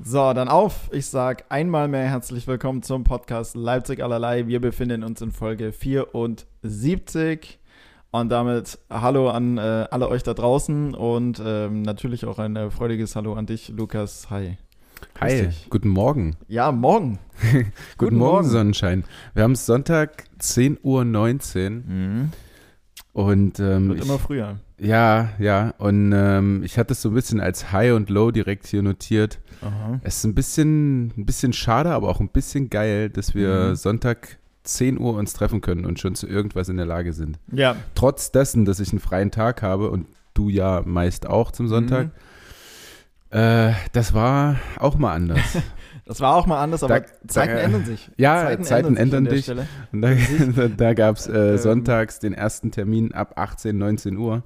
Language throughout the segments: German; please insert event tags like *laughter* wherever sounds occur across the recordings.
So, dann auf. Ich sag einmal mehr herzlich willkommen zum Podcast Leipzig allerlei. Wir befinden uns in Folge 74 und damit Hallo an äh, alle euch da draußen und ähm, natürlich auch ein äh, freudiges Hallo an dich, Lukas. Hi. Hi, guten Morgen. Ja, morgen. Guten, *laughs* Guten Morgen, Morgen. Sonnenschein. Wir haben es Sonntag 10.19 Uhr Mhm. und ähm, Wird ich, immer früher. Ja, ja, und ähm, ich hatte es so ein bisschen als High und Low direkt hier notiert. Aha. Es ist ein bisschen, ein bisschen schade, aber auch ein bisschen geil, dass wir Mhm. Sonntag 10 Uhr uns treffen können und schon zu irgendwas in der Lage sind. Ja. Trotz dessen, dass ich einen freien Tag habe und du ja meist auch zum Sonntag. Mhm. Äh, das war auch mal anders. *laughs* Das war auch mal anders, aber Da- Zeiten da- ändern sich. Ja, Zeiten sich ändern an der dich. Und da, *laughs* da, da gab es äh, Ähm. sonntags den ersten Termin ab 18, 19 Uhr.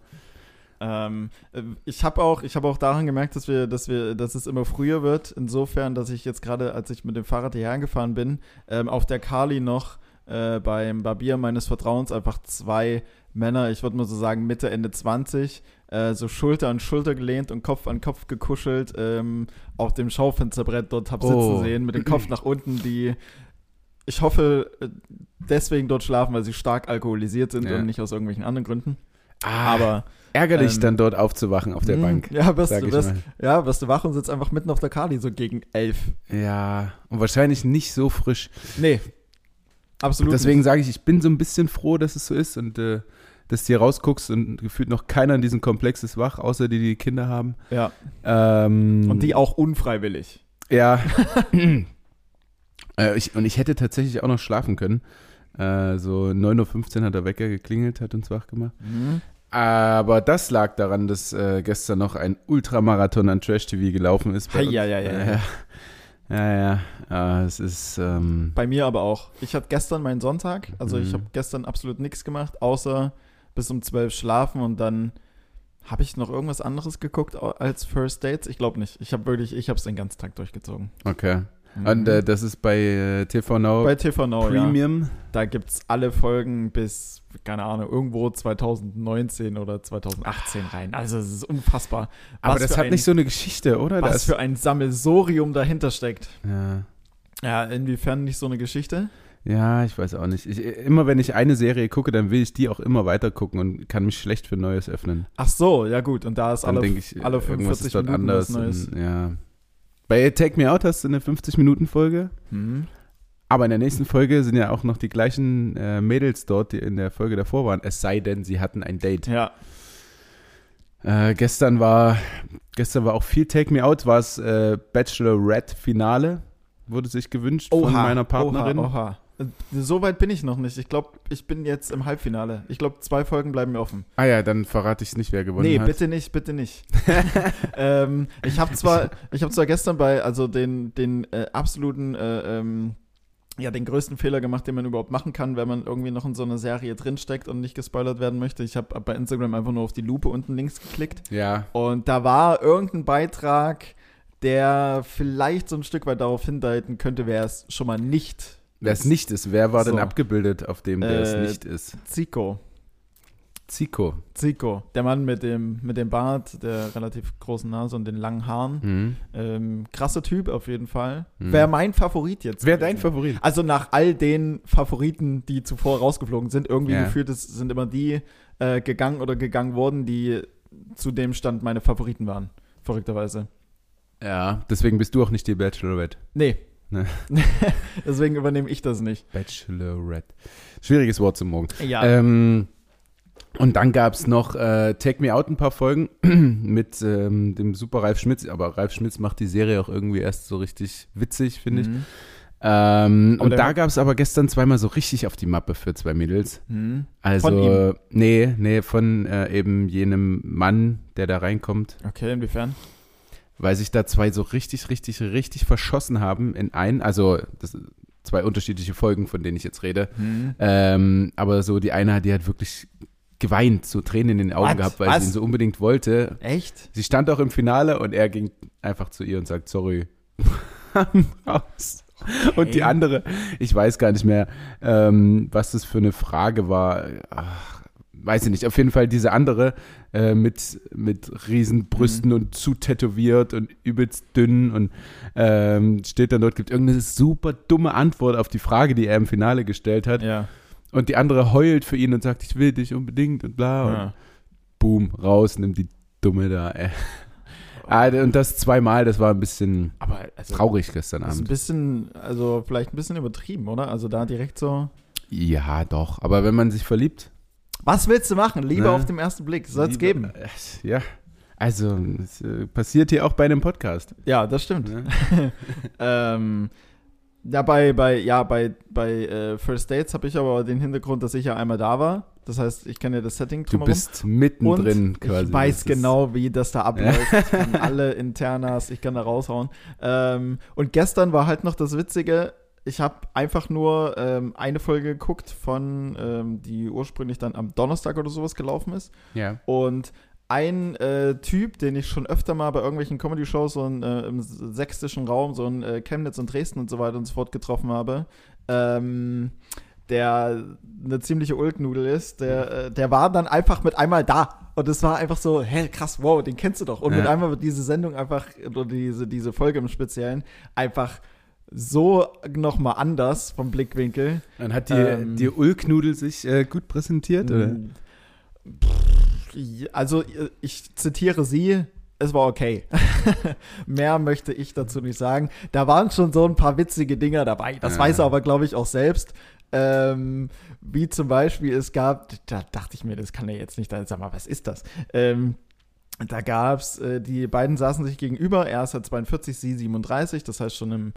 Ähm, äh, ich habe auch, ich habe auch daran gemerkt, dass wir, dass wir, dass es immer früher wird. Insofern, dass ich jetzt gerade, als ich mit dem Fahrrad hierher gefahren bin, ähm, auf der Kali noch äh, beim Barbier meines Vertrauens einfach zwei Männer, ich würde mal so sagen Mitte Ende 20, äh, so Schulter an Schulter gelehnt und Kopf an Kopf gekuschelt, ähm, auf dem Schaufensterbrett dort hab sitzen Oh. sehen, mit dem Kopf nach unten, die ich hoffe, äh, deswegen dort schlafen, weil sie stark alkoholisiert sind Ja. und nicht aus irgendwelchen anderen Gründen. Ah, Aber ärgerlich ähm, dann dort aufzuwachen auf der mh, Bank. Ja, wirst, du, wirst, ja, wirst du wach und sitzt einfach mitten auf der Kali, so gegen elf. Ja, und wahrscheinlich nicht so frisch. Nee. Absolut. Deswegen sage ich, ich bin so ein bisschen froh, dass es so ist und äh, dass du hier rausguckst und gefühlt noch keiner in diesem Komplex ist wach, außer die, die Kinder haben. Ja. Ähm, Und die auch unfreiwillig. Ja. *laughs* äh, ich, und ich hätte tatsächlich auch noch schlafen können. Äh, so 9.15 Uhr hat der Wecker geklingelt, hat uns wach gemacht. Aber das lag daran, dass äh, gestern noch ein Ultramarathon an Trash-TV gelaufen ist. bei uns. Heieiei. Ja, ja, ja. ja es ist, ähm, Bei mir aber auch. Ich hatte gestern meinen Sonntag, also ich Mhm. habe gestern absolut nichts gemacht, außer bis um zwölf schlafen und dann habe ich noch irgendwas anderes geguckt als First Dates? Ich glaube nicht. Ich habe wirklich, ich habe es den ganzen Tag durchgezogen. okay. Mhm. Und äh, das ist bei äh, TV Now bei TV Now, ja. Premium. Da gibt es alle Folgen bis, keine Ahnung, irgendwo 2019 oder 2018 rein. Also es ist unfassbar. Aber Was das für hat ein- nicht so eine Geschichte, oder? Was Das, für ein Sammelsorium dahinter steckt. ja. Ja, inwiefern nicht so eine Geschichte? Ja, ich weiß auch nicht. Ich, immer wenn ich eine Serie gucke, dann will ich die auch immer weiter gucken und kann mich schlecht für Neues öffnen. Ach so, ja gut. Und da ist Dann alle, ich, alle irgendwas 45 ist dort Minuten anders. was Neues. Und, ja. Bei Take Me Out hast du eine 50-Minuten-Folge, Mhm. aber in der nächsten Folge sind ja auch noch die gleichen äh, Mädels dort, die in der Folge davor waren. Es sei denn, sie hatten ein Date. Ja, Äh, gestern war gestern war auch viel Take Me Out, war es äh, Bachelorette-Finale, wurde sich gewünscht von meiner Partnerin. Oha, oha. So weit bin ich noch nicht. Ich glaube, ich bin jetzt im Halbfinale. Ich glaube, zwei Folgen bleiben mir offen. Ah ja, dann verrate ich nicht, wer gewonnen Nee, hat. bitte nicht, bitte nicht. *laughs* ähm, ich habe zwar, ich habe zwar gestern bei, also den, den äh, absoluten, äh, ähm, ja, den größten Fehler gemacht, den man überhaupt machen kann, wenn man irgendwie noch in so einer Serie drinsteckt und nicht gespoilert werden möchte. Ich habe bei Instagram einfach nur auf die Lupe unten links geklickt Ja, und da war irgendein Beitrag, der vielleicht so ein Stück weit darauf hindeuten könnte, wer es schon mal nicht wer es nicht ist, wer war So. denn abgebildet, auf dem der es Äh, nicht ist? Zico. Zico. Zico, der Mann mit dem, mit dem Bart, der relativ großen Nase und den langen Haaren. Mhm. Ähm, krasser Typ auf jeden Fall. Mhm. Wäre mein Favorit jetzt. Wer gewesen. dein Favorit? Also nach all den Favoriten, die zuvor rausgeflogen sind, irgendwie Ja. gefühlt es sind immer die äh, gegangen oder gegangen worden, die zu dem Stand meine Favoriten waren. Verrückterweise. Ja, deswegen bist du auch nicht die Bachelorette. Nee. Ne. *laughs* Deswegen übernehme ich das nicht. Bachelorette. Schwieriges Wort zum Morgen. Ja. Ähm, und dann gab es noch äh, Take Me Out ein paar Folgen *clears throat* mit ähm, dem super Ralf Schmitz. Aber Ralf Schmitz macht die Serie auch irgendwie erst so richtig witzig, finde ich. Mhm. Ähm, und da gab es aber gestern zweimal so richtig auf die Mappe für zwei Mädels. Mhm. Also, Von ihm? nee, nee, von äh, eben jenem Mann, der da reinkommt, Okay, inwiefern? Weil sich da zwei so richtig, richtig, richtig verschossen haben in einen, also das sind zwei unterschiedliche Folgen, von denen ich jetzt rede. Mhm. Ähm, aber so die eine, die hat wirklich geweint, so Tränen in den Augen What? gehabt, weil Was? sie ihn so unbedingt wollte. Echt? Sie stand auch im Finale und er ging einfach zu ihr und sagt, sorry. *laughs* Raus. Und die Okay. andere, ich weiß gar nicht mehr, ähm, was das für eine Frage war. Ach, weiß ich nicht, auf jeden Fall diese andere äh, mit, mit Riesenbrüsten Mhm. und zu tätowiert und übelst dünn und ähm, steht dann dort, gibt irgendeine super dumme Antwort auf die Frage, die er im Finale gestellt hat. Ja. Und die andere heult für ihn und sagt, ich will dich unbedingt und bla. Und ja. boom, raus, nimmt die Dumme da. Ey. *laughs* Ah, und das zweimal, das war ein bisschen Aber also, traurig gestern das ist ein Abend. bisschen, also vielleicht ein bisschen übertrieben, oder? Also da direkt so. Ja, doch. Aber wenn man sich verliebt, Was willst du machen? Liebe Ne? auf den ersten Blick. Soll es geben. Äh, Ja. Also, es äh, passiert hier auch bei einem Podcast. Ja, das stimmt. Ne? *laughs* ähm, ja, bei, bei, ja, bei, bei äh, First Dates habe ich aber den Hintergrund, dass ich ja einmal da war. Das heißt, ich kenne ja das Setting Du drumherum. bist mittendrin Und quasi. Ich weiß genau, wie das da abläuft. Ich *laughs* kann alle Internas, ich kann da raushauen. Ähm, und gestern war halt noch das Witzige, ich habe einfach nur ähm, eine Folge geguckt von, ähm, die ursprünglich dann am Donnerstag oder sowas gelaufen ist. Ja. Und ein äh, Typ, den ich schon öfter mal bei irgendwelchen Comedy-Shows so in, äh, im sächsischen Raum, so in äh, Chemnitz und Dresden und so weiter und so fort getroffen habe, ähm, der eine ziemliche Ulknudel ist, der, äh, der war dann einfach mit einmal da. Und es war einfach so, hä, krass, wow, den kennst du doch. Und Ja. mit einmal wird diese Sendung einfach, oder diese, diese Folge im Speziellen, einfach so nochmal anders vom Blickwinkel. Dann hat die, Ähm, die Ulknudel sich äh, gut präsentiert, oder? Pff, Also, ich zitiere sie, es war okay. *laughs* Mehr möchte ich dazu nicht sagen. Da waren schon so ein paar witzige Dinger dabei. Das Ja. weiß er aber, glaube ich, auch selbst. Ähm, wie zum Beispiel, es gab, da dachte ich mir, das kann er jetzt nicht, sag mal, was ist das? Ähm, da gab es, äh, die beiden saßen sich gegenüber, er ist halt 42, sie 37, das heißt schon im,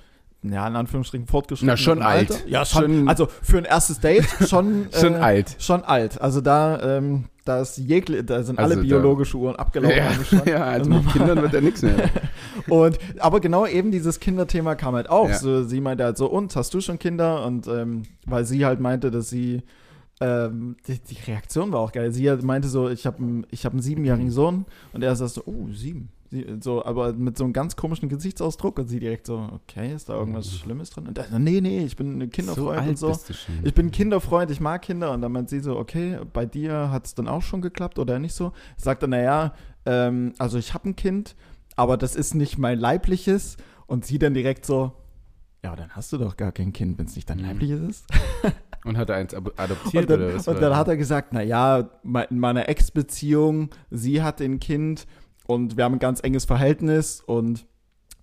ja, in Anführungsstrichen fortgeschrittenen Na, schon alt. Alter. Ja, schon, Schon- also für ein erstes Date schon. *laughs* Schon äh, alt. Schon alt. Also da, ähm, da, ist jegli da sind alle Also da- biologische Uhren abgelaufen. Ja, Strand. *laughs* ja, also mit. Kindern wird ja nichts mehr. *laughs* Und, aber genau eben dieses Kinderthema kam halt auch. Ja. So, sie meinte halt so, und, hast du schon Kinder? Und ähm, weil sie halt meinte, dass sie, ähm, die, die Reaktion war auch geil. Sie meinte so, ich habe einen, ich hab einen siebenjährigen Sohn. Und er sagt so, oh, sieben. Sie, so, aber mit so einem ganz komischen Gesichtsausdruck. Und sie direkt so, okay, ist da irgendwas Schlimmes drin? Und er so, nee, nee, ich bin eine so Kinderfreund alt und so. Ich bin Kinderfreund, ich mag Kinder. Und dann meint sie so, okay, bei dir hat es dann auch schon geklappt oder nicht so? Sagt er, naja, ähm, also ich habe ein Kind, aber das ist nicht mein leibliches. Und sie dann direkt so, ja, dann hast du doch gar kein Kind, wenn es nicht dein Mhm. leibliches ist. *laughs* Und hat er eins adoptiert Und dann, oder was? und dann hat er gesagt, naja, in meiner Ex-Beziehung, sie hat ein Kind und wir haben ein ganz enges Verhältnis und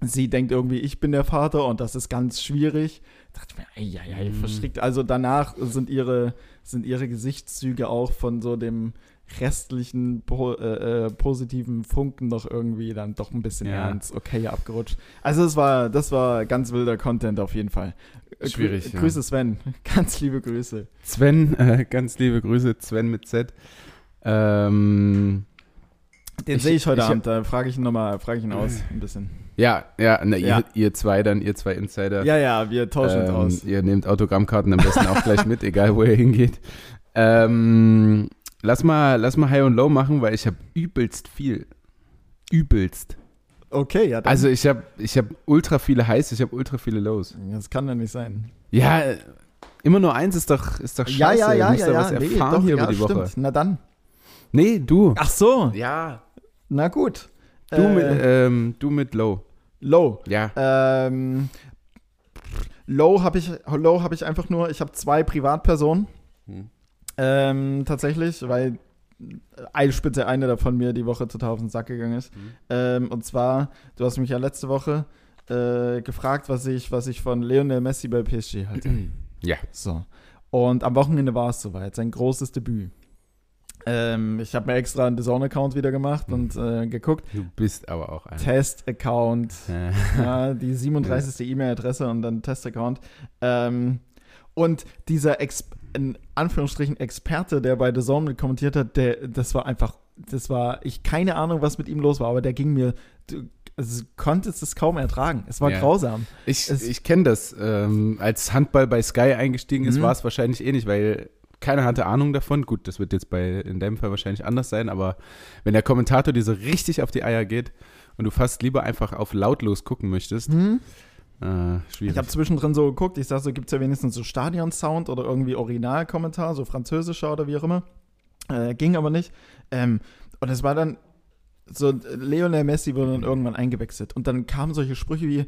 sie denkt irgendwie, ich bin der Vater und das ist ganz schwierig. Da dachte ich mir, ey, ey, ey, Mhm. verstrickt. Also danach sind ihre, sind ihre Gesichtszüge auch von so dem restlichen po äh, äh, positiven Funken noch irgendwie dann doch ein bisschen Ja. ernst, okay, abgerutscht. Also es war, das war ganz wilder Content auf jeden Fall. Äh, grü- Schwierig, ja. Grüße Sven, *laughs* ganz liebe Grüße. Sven, äh, ganz liebe Grüße, Sven mit Z. Ähm, Den Ich- sehe ich heute ich- Abend, da frage ich ihn nochmal, frage ich ihn aus, ein bisschen. ja, ja, na, Ja. Ihr, ihr zwei dann, ihr zwei Insider. Ja, ja, wir tauschen uns ähm, aus. Ihr nehmt Autogrammkarten am besten auch gleich mit, *laughs* egal wo ihr hingeht. Ähm, lass mal, lass mal High und Low machen, weil ich habe übelst viel. Übelst. Okay, ja, dann, Also ich habe ich hab ultra viele Highs, ich habe ultra viele Lows. das kann ja nicht sein. Ja, immer nur eins ist doch, ist doch scheiße. ja, ja, ja, du musst ja, da ja, was erfahren hier ja, über die Woche. stimmt. Na dann. Nee, du. Ach so, Ja. Na gut. Du, Äh, mit, ähm, du mit Low. Low. Ja. Ähm, Low habe ich, Low habe ich einfach nur, ich habe zwei Privatpersonen. Hm. Ähm, tatsächlich, weil eine Spitze eine davon mir die Woche total auf den Sack gegangen ist. Mhm. Und zwar, du hast mich ja letzte Woche äh, gefragt, was ich, was ich von Lionel Messi bei PSG halte. Ja. So. Und am Wochenende war es soweit, sein großes Debüt. Ähm, ich habe mir extra einen DAZN-Account wieder gemacht Mhm. und äh, geguckt. Du bist aber auch ein. Test-Account, *laughs* ja, die 37. E-Mail-Adresse und dann Test-Account. Ähm, und dieser Ex in Anführungsstrichen Experte, der bei The Zone mit kommentiert hat, der, das war einfach, das war, ich keine Ahnung, was mit ihm los war, aber der ging mir, du also, konntest es kaum ertragen. Es war Ja. grausam. Ich, Es- ich kenne das. Ähm, als Handball bei Sky eingestiegen ist, Mhm. war es wahrscheinlich ähnlich, weil keiner hatte Ahnung davon. Gut, das wird jetzt bei in deinem Fall wahrscheinlich anders sein, aber wenn der Kommentator dir so richtig auf die Eier geht und du fast lieber einfach auf lautlos gucken möchtest, Hm? äh, schwierig. Ich habe zwischendrin so geguckt, ich sag so, gibt es ja wenigstens so Stadion-Sound oder irgendwie Originalkommentar, so französischer oder wie auch immer. Äh, ging aber nicht. Ähm, und es war dann so, Lionel Messi wurde dann irgendwann eingewechselt. Und dann kamen solche Sprüche wie,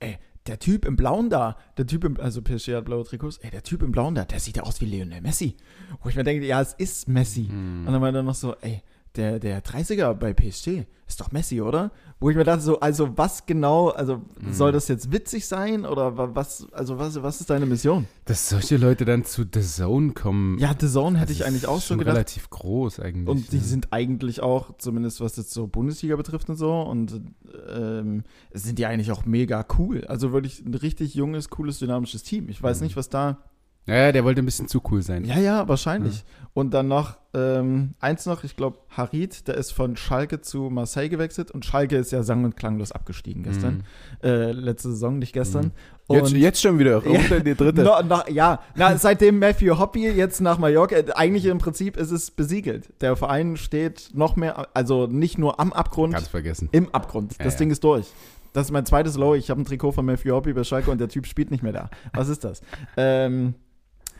ey, der Typ im Blauen da, der Typ im, also PSG hat blaue Trikots, ey, der Typ im Blauen da, der sieht ja aus wie Lionel Messi. Wo ich mir denke, ja, es ist Messi. Hm. Und dann war er noch so, ey, der, der 30er bei PSG ist doch Messi, oder? Wo ich mir dachte, so, also was genau, also Mhm. soll das jetzt witzig sein oder wa- was, also was, was ist deine Mission? Dass solche Leute dann zu The Zone kommen. Ja, The Zone hätte ich eigentlich auch schon gedacht. relativ groß eigentlich. Und die ja. sind eigentlich auch, zumindest was jetzt so Bundesliga betrifft und so, und ähm, sind die eigentlich auch mega cool. Also wirklich ein richtig junges, cooles, dynamisches Team. Ich weiß Mhm. nicht, was da. Ja, ja, der wollte ein bisschen zu cool sein. Ja, ja, wahrscheinlich. Und dann noch, ähm, eins noch, ich glaube, Harid, der ist von Schalke zu Marseille gewechselt und Schalke ist ja sang- und klanglos abgestiegen gestern. Mhm. Äh, letzte Saison, nicht gestern. Jetzt, Und- jetzt schon wieder in die dritte. *laughs* No, no, ja, na, seitdem Matthew Hoppy jetzt nach Mallorca, äh, eigentlich im Prinzip ist es besiegelt. Der Verein steht noch mehr, also nicht nur am Abgrund, Ganz vergessen. im Abgrund. Ja, Das ja. Ding ist durch. Das ist mein zweites Low. Ich habe ein Trikot von Matthew Hoppy bei Schalke und der Typ spielt nicht mehr da. Was ist das? ähm,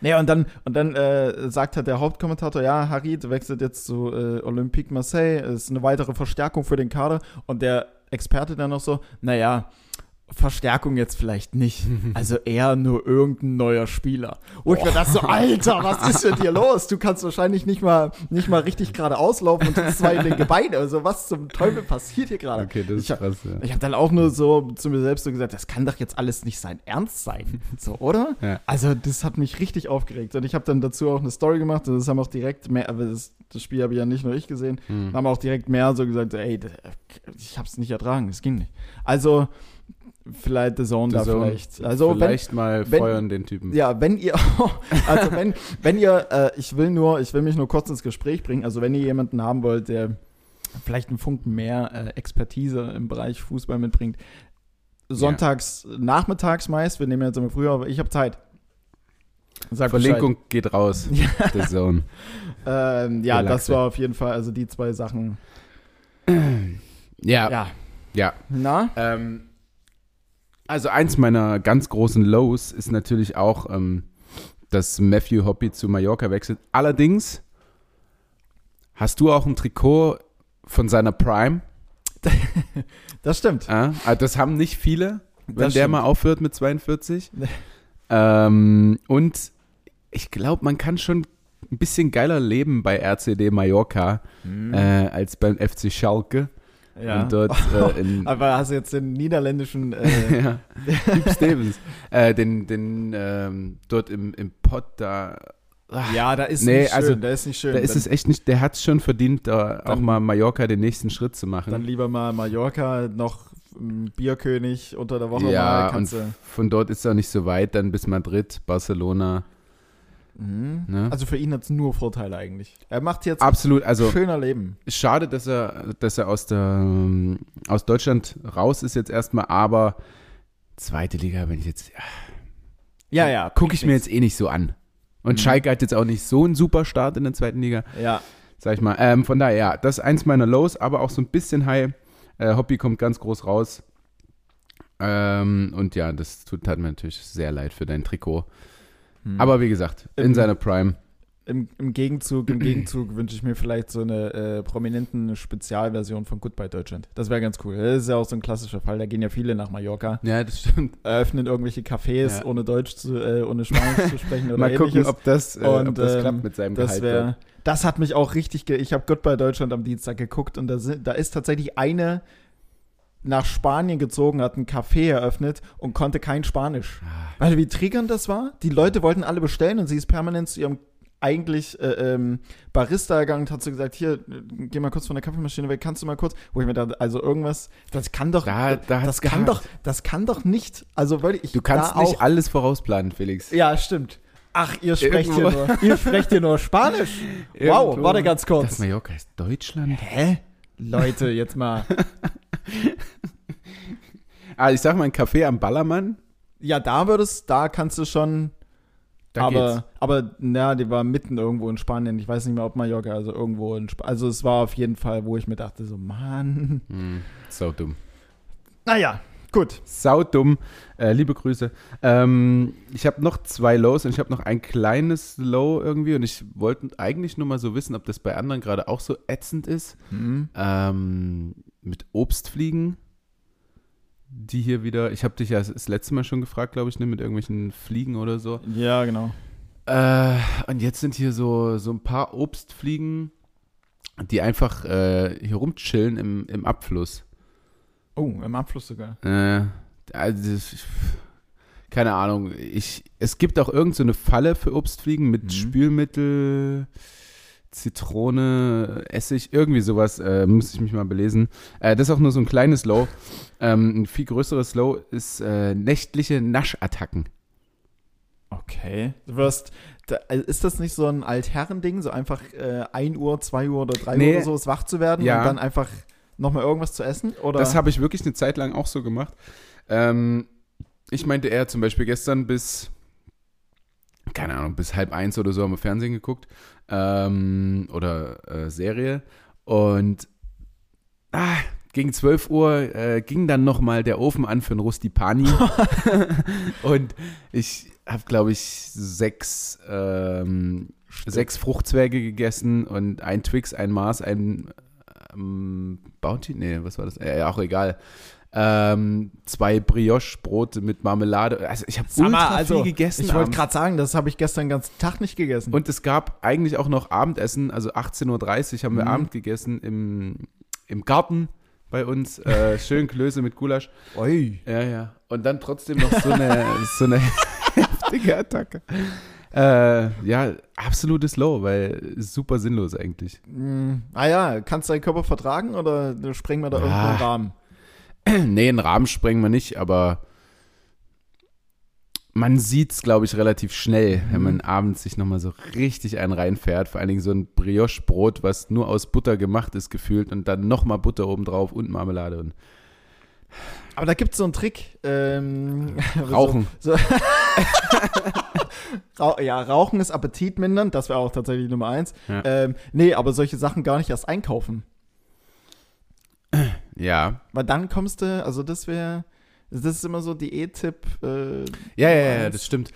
naja, und dann, und dann äh, sagt halt der Hauptkommentator, ja, Harid wechselt jetzt zu äh, Olympique Marseille, ist eine weitere Verstärkung für den Kader. Und der Experte dann noch so, naja, Verstärkung jetzt vielleicht nicht. *laughs* Also eher nur irgendein neuer Spieler. Und ich mir dachte so, Alter, was ist mit dir los? Du kannst wahrscheinlich nicht mal, nicht mal richtig gerade auslaufen und trittst zwei in den Gebeine. Also was zum Teufel passiert hier gerade? Okay, das ist Ich krass, ja. Ich habe dann auch nur so zu mir selbst so gesagt, das kann doch jetzt alles nicht sein Ernst sein. So, oder? Ja. Also, das hat mich richtig aufgeregt. Und ich habe dann dazu auch eine Story gemacht. Und das haben auch direkt mehr, aber das, das Spiel habe ja nicht nur ich gesehen, Hm. haben auch direkt mehr so gesagt, ey, ich habe es nicht ertragen, es ging nicht. Also, vielleicht The Zone da vielleicht. Also, Vielleicht mal wenn- feuern den Typen. ja, wenn ihr, *laughs* also wenn, wenn ihr, äh, ich will nur, ich will mich nur kurz ins Gespräch bringen. Also, wenn ihr jemanden haben wollt, der vielleicht einen Funken mehr äh, Expertise im Bereich Fußball mitbringt, sonntags, nachmittags meist, wir nehmen jetzt immer früher, aber ich habe Zeit. Sag Verlinkung geht raus. *laughs* Ja. The Zone. Bescheid. Ähm, ja, das Relaxe. war auf jeden Fall, also die zwei Sachen. *clears throat* Ja, Ja. ja. Na? Ähm, also eins meiner ganz großen Lows ist natürlich auch, ähm, dass Matthew Hoppy zu Mallorca wechselt. Allerdings hast du auch ein Trikot von seiner Prime. *laughs* Das stimmt. Äh? Also Das haben nicht viele, wenn Das der stimmt. mal aufhört mit 42. Nee. ähm, und ich glaube, man kann schon ein bisschen geiler leben bei RCD Mallorca Mhm. äh, als beim FC Schalke. Ja. Und dort äh, *laughs* in, aber hast du jetzt den niederländischen. Äh, *laughs* ja, Stevens. Äh, den, den, ähm, dort im, im Pott da. ah, ja, da ist Nee, nicht schön. also, da ist nicht schön. Da ist Dann- es echt nicht, der hat es schon verdient, da auch Dann- mal Mallorca den nächsten Schritt zu machen. Dann lieber mal Mallorca, noch ähm, Bierkönig unter der Woche ja, mal. du, von dort ist er nicht so weit, dann bis Madrid, Barcelona. Mhm. Ne? Also für ihn hat es nur Vorteile eigentlich. Er macht jetzt Absolut, also schöner Leben. schade, dass er, dass er aus, der, ähm, aus Deutschland raus ist jetzt erstmal, aber zweite Liga, wenn ich jetzt, Ja, ja. gucke ich mir jetzt eh nicht so an. Und Mhm. Schalke hat jetzt auch nicht so einen super Start in der zweiten Liga. Ja. sag ich mal. Ähm, von daher, ja, das ist eins meiner Lows, aber auch so ein bisschen High. Äh, Hoppy kommt ganz groß raus. Ähm, und ja, das tut hat mir natürlich sehr leid für dein Trikot. Hm. Aber wie gesagt, in Ähm, seiner Prime. im, im Gegenzug, im Gegenzug *clears throat* wünsche ich mir vielleicht so eine äh, prominenten Spezialversion von Goodbye Deutschland. Das wäre ganz cool. Das ist ja auch so ein klassischer Fall. Da gehen ja viele nach Mallorca, Ja, das stimmt. eröffnen irgendwelche Cafés, Ja. ohne Deutsch zu, äh, ohne Spanisch zu sprechen *laughs* oder Mal gucken, ähnliches. ob das, äh, Und, ob das ähm, klappt mit seinem Das Gehalt. wäre, dort. das hat mich auch richtig, ge ich habe Goodbye Deutschland am Dienstag geguckt und da, sind, da ist tatsächlich eine nach Spanien gezogen, hat ein Café eröffnet und konnte kein Spanisch. Ah. Weißt du, wie triggernd das war? Die Leute wollten alle bestellen und sie ist permanent zu ihrem eigentlich äh, ähm, Barista gegangen und hat so gesagt, hier, geh mal kurz von der Kaffeemaschine weg, kannst du mal kurz, wo ich mir dachte, also irgendwas, das kann doch, Da- da das kann gehakt. doch, das kann doch nicht, also wirklich, ich Du kannst da nicht auch, alles vorausplanen, Felix. ja, stimmt. Ach, ihr sprecht hier Irgendwo- nur, ihr sprecht hier nur Spanisch. Wow, Irgendwo- warte ganz Das kurz. Mallorca ist Deutschland? Hä? Leute, jetzt mal. *laughs* *laughs* Ah, ich sag mal, ein Café am Ballermann. Ja, da würdest, da kannst du schon. Da aber, geht's. aber, na, die war mitten irgendwo in Spanien. Ich weiß nicht mehr, ob Mallorca, also irgendwo in Spanien. Also es war auf jeden Fall, wo ich mir dachte, so, Mann. Hm, so dumm. Naja, Gut. Saudumm. Äh, liebe Grüße. Ähm, ich habe noch zwei Lows und ich habe noch ein kleines Low irgendwie und ich wollte eigentlich nur mal so wissen, ob das bei anderen gerade auch so ätzend ist. Mhm. Ähm, mit Obstfliegen, die hier wieder, ich habe dich ja das letzte Mal schon gefragt, glaube ich, ne, mit irgendwelchen Fliegen oder so. Ja, genau. Äh, und jetzt sind hier so, so ein paar Obstfliegen, die einfach äh, hier rumchillen im, im Abfluss. Oh, im Abfluss sogar. Äh, also, ich- keine Ahnung. Ich, es gibt auch irgend so eine Falle für Obstfliegen mit Mhm. Spülmittel, Zitrone, Essig, irgendwie sowas. Äh, muss ich mich mal belesen. Äh, das ist auch nur so ein kleines Low. Ähm, ein viel größeres Low ist äh, nächtliche Naschattacken. Okay. Du wirst. Da, also ist das nicht so ein Altherrending, so einfach äh, 1 Uhr, 2 Uhr oder 3 Nee. Uhr oder so ist wach zu werden Ja. und dann einfach nochmal irgendwas zu essen? Oder? Das habe ich wirklich eine Zeit lang auch so gemacht. Ähm, ich meinte eher zum Beispiel gestern bis, keine Ahnung, bis halb eins oder so haben wir Fernsehen geguckt ähm, oder äh, Serie und ah, gegen 12 Uhr äh, ging dann nochmal der Ofen an für ein Rustipani *laughs* *laughs* und ich habe, glaube ich, sechs, ähm, sechs Fruchtzwerge gegessen und ein Twix, ein Mars, ein ähm, Bounty? Nee, was war das? Äh, auch egal. Ähm, zwei Brioche-Brote mit Marmelade. Also ich habe ultra also, viel gegessen. Ich wollte gerade sagen, das habe ich gestern den ganzen Tag nicht gegessen. Und es gab eigentlich auch noch Abendessen, also 18.30 Uhr haben wir Mhm. Abend gegessen im, im Garten bei uns. Äh, *laughs* schön Klöße mit Gulasch. Ui. Ja, ja. Und dann trotzdem noch so eine, *laughs* so eine heftige Attacke. Äh, ja, absolutes Low, weil super sinnlos eigentlich. Mm, ah ja, kannst du deinen Körper vertragen oder sprengen wir da Ja. irgendwo einen Rahmen? *clears throat* nee, einen Rahmen sprengen wir nicht, aber man sieht es, glaube ich, relativ schnell, wenn Mhm. man abends sich nochmal so richtig einen reinfährt. Vor allen Dingen so ein Brioche-Brot, was nur aus Butter gemacht ist, gefühlt und dann nochmal Butter obendrauf und Marmelade und Aber da gibt es so einen Trick. Ähm, *laughs* Rauchen. So, *laughs* so ja, Rauchen ist appetitmindernd, das wäre auch tatsächlich Nummer eins. Ja. Ähm, nee, aber solche Sachen gar nicht erst einkaufen. Ja. Weil dann kommst du, also das wäre, das ist immer so Diät-Tipp. Äh, Ja, ja, ja, das stimmt.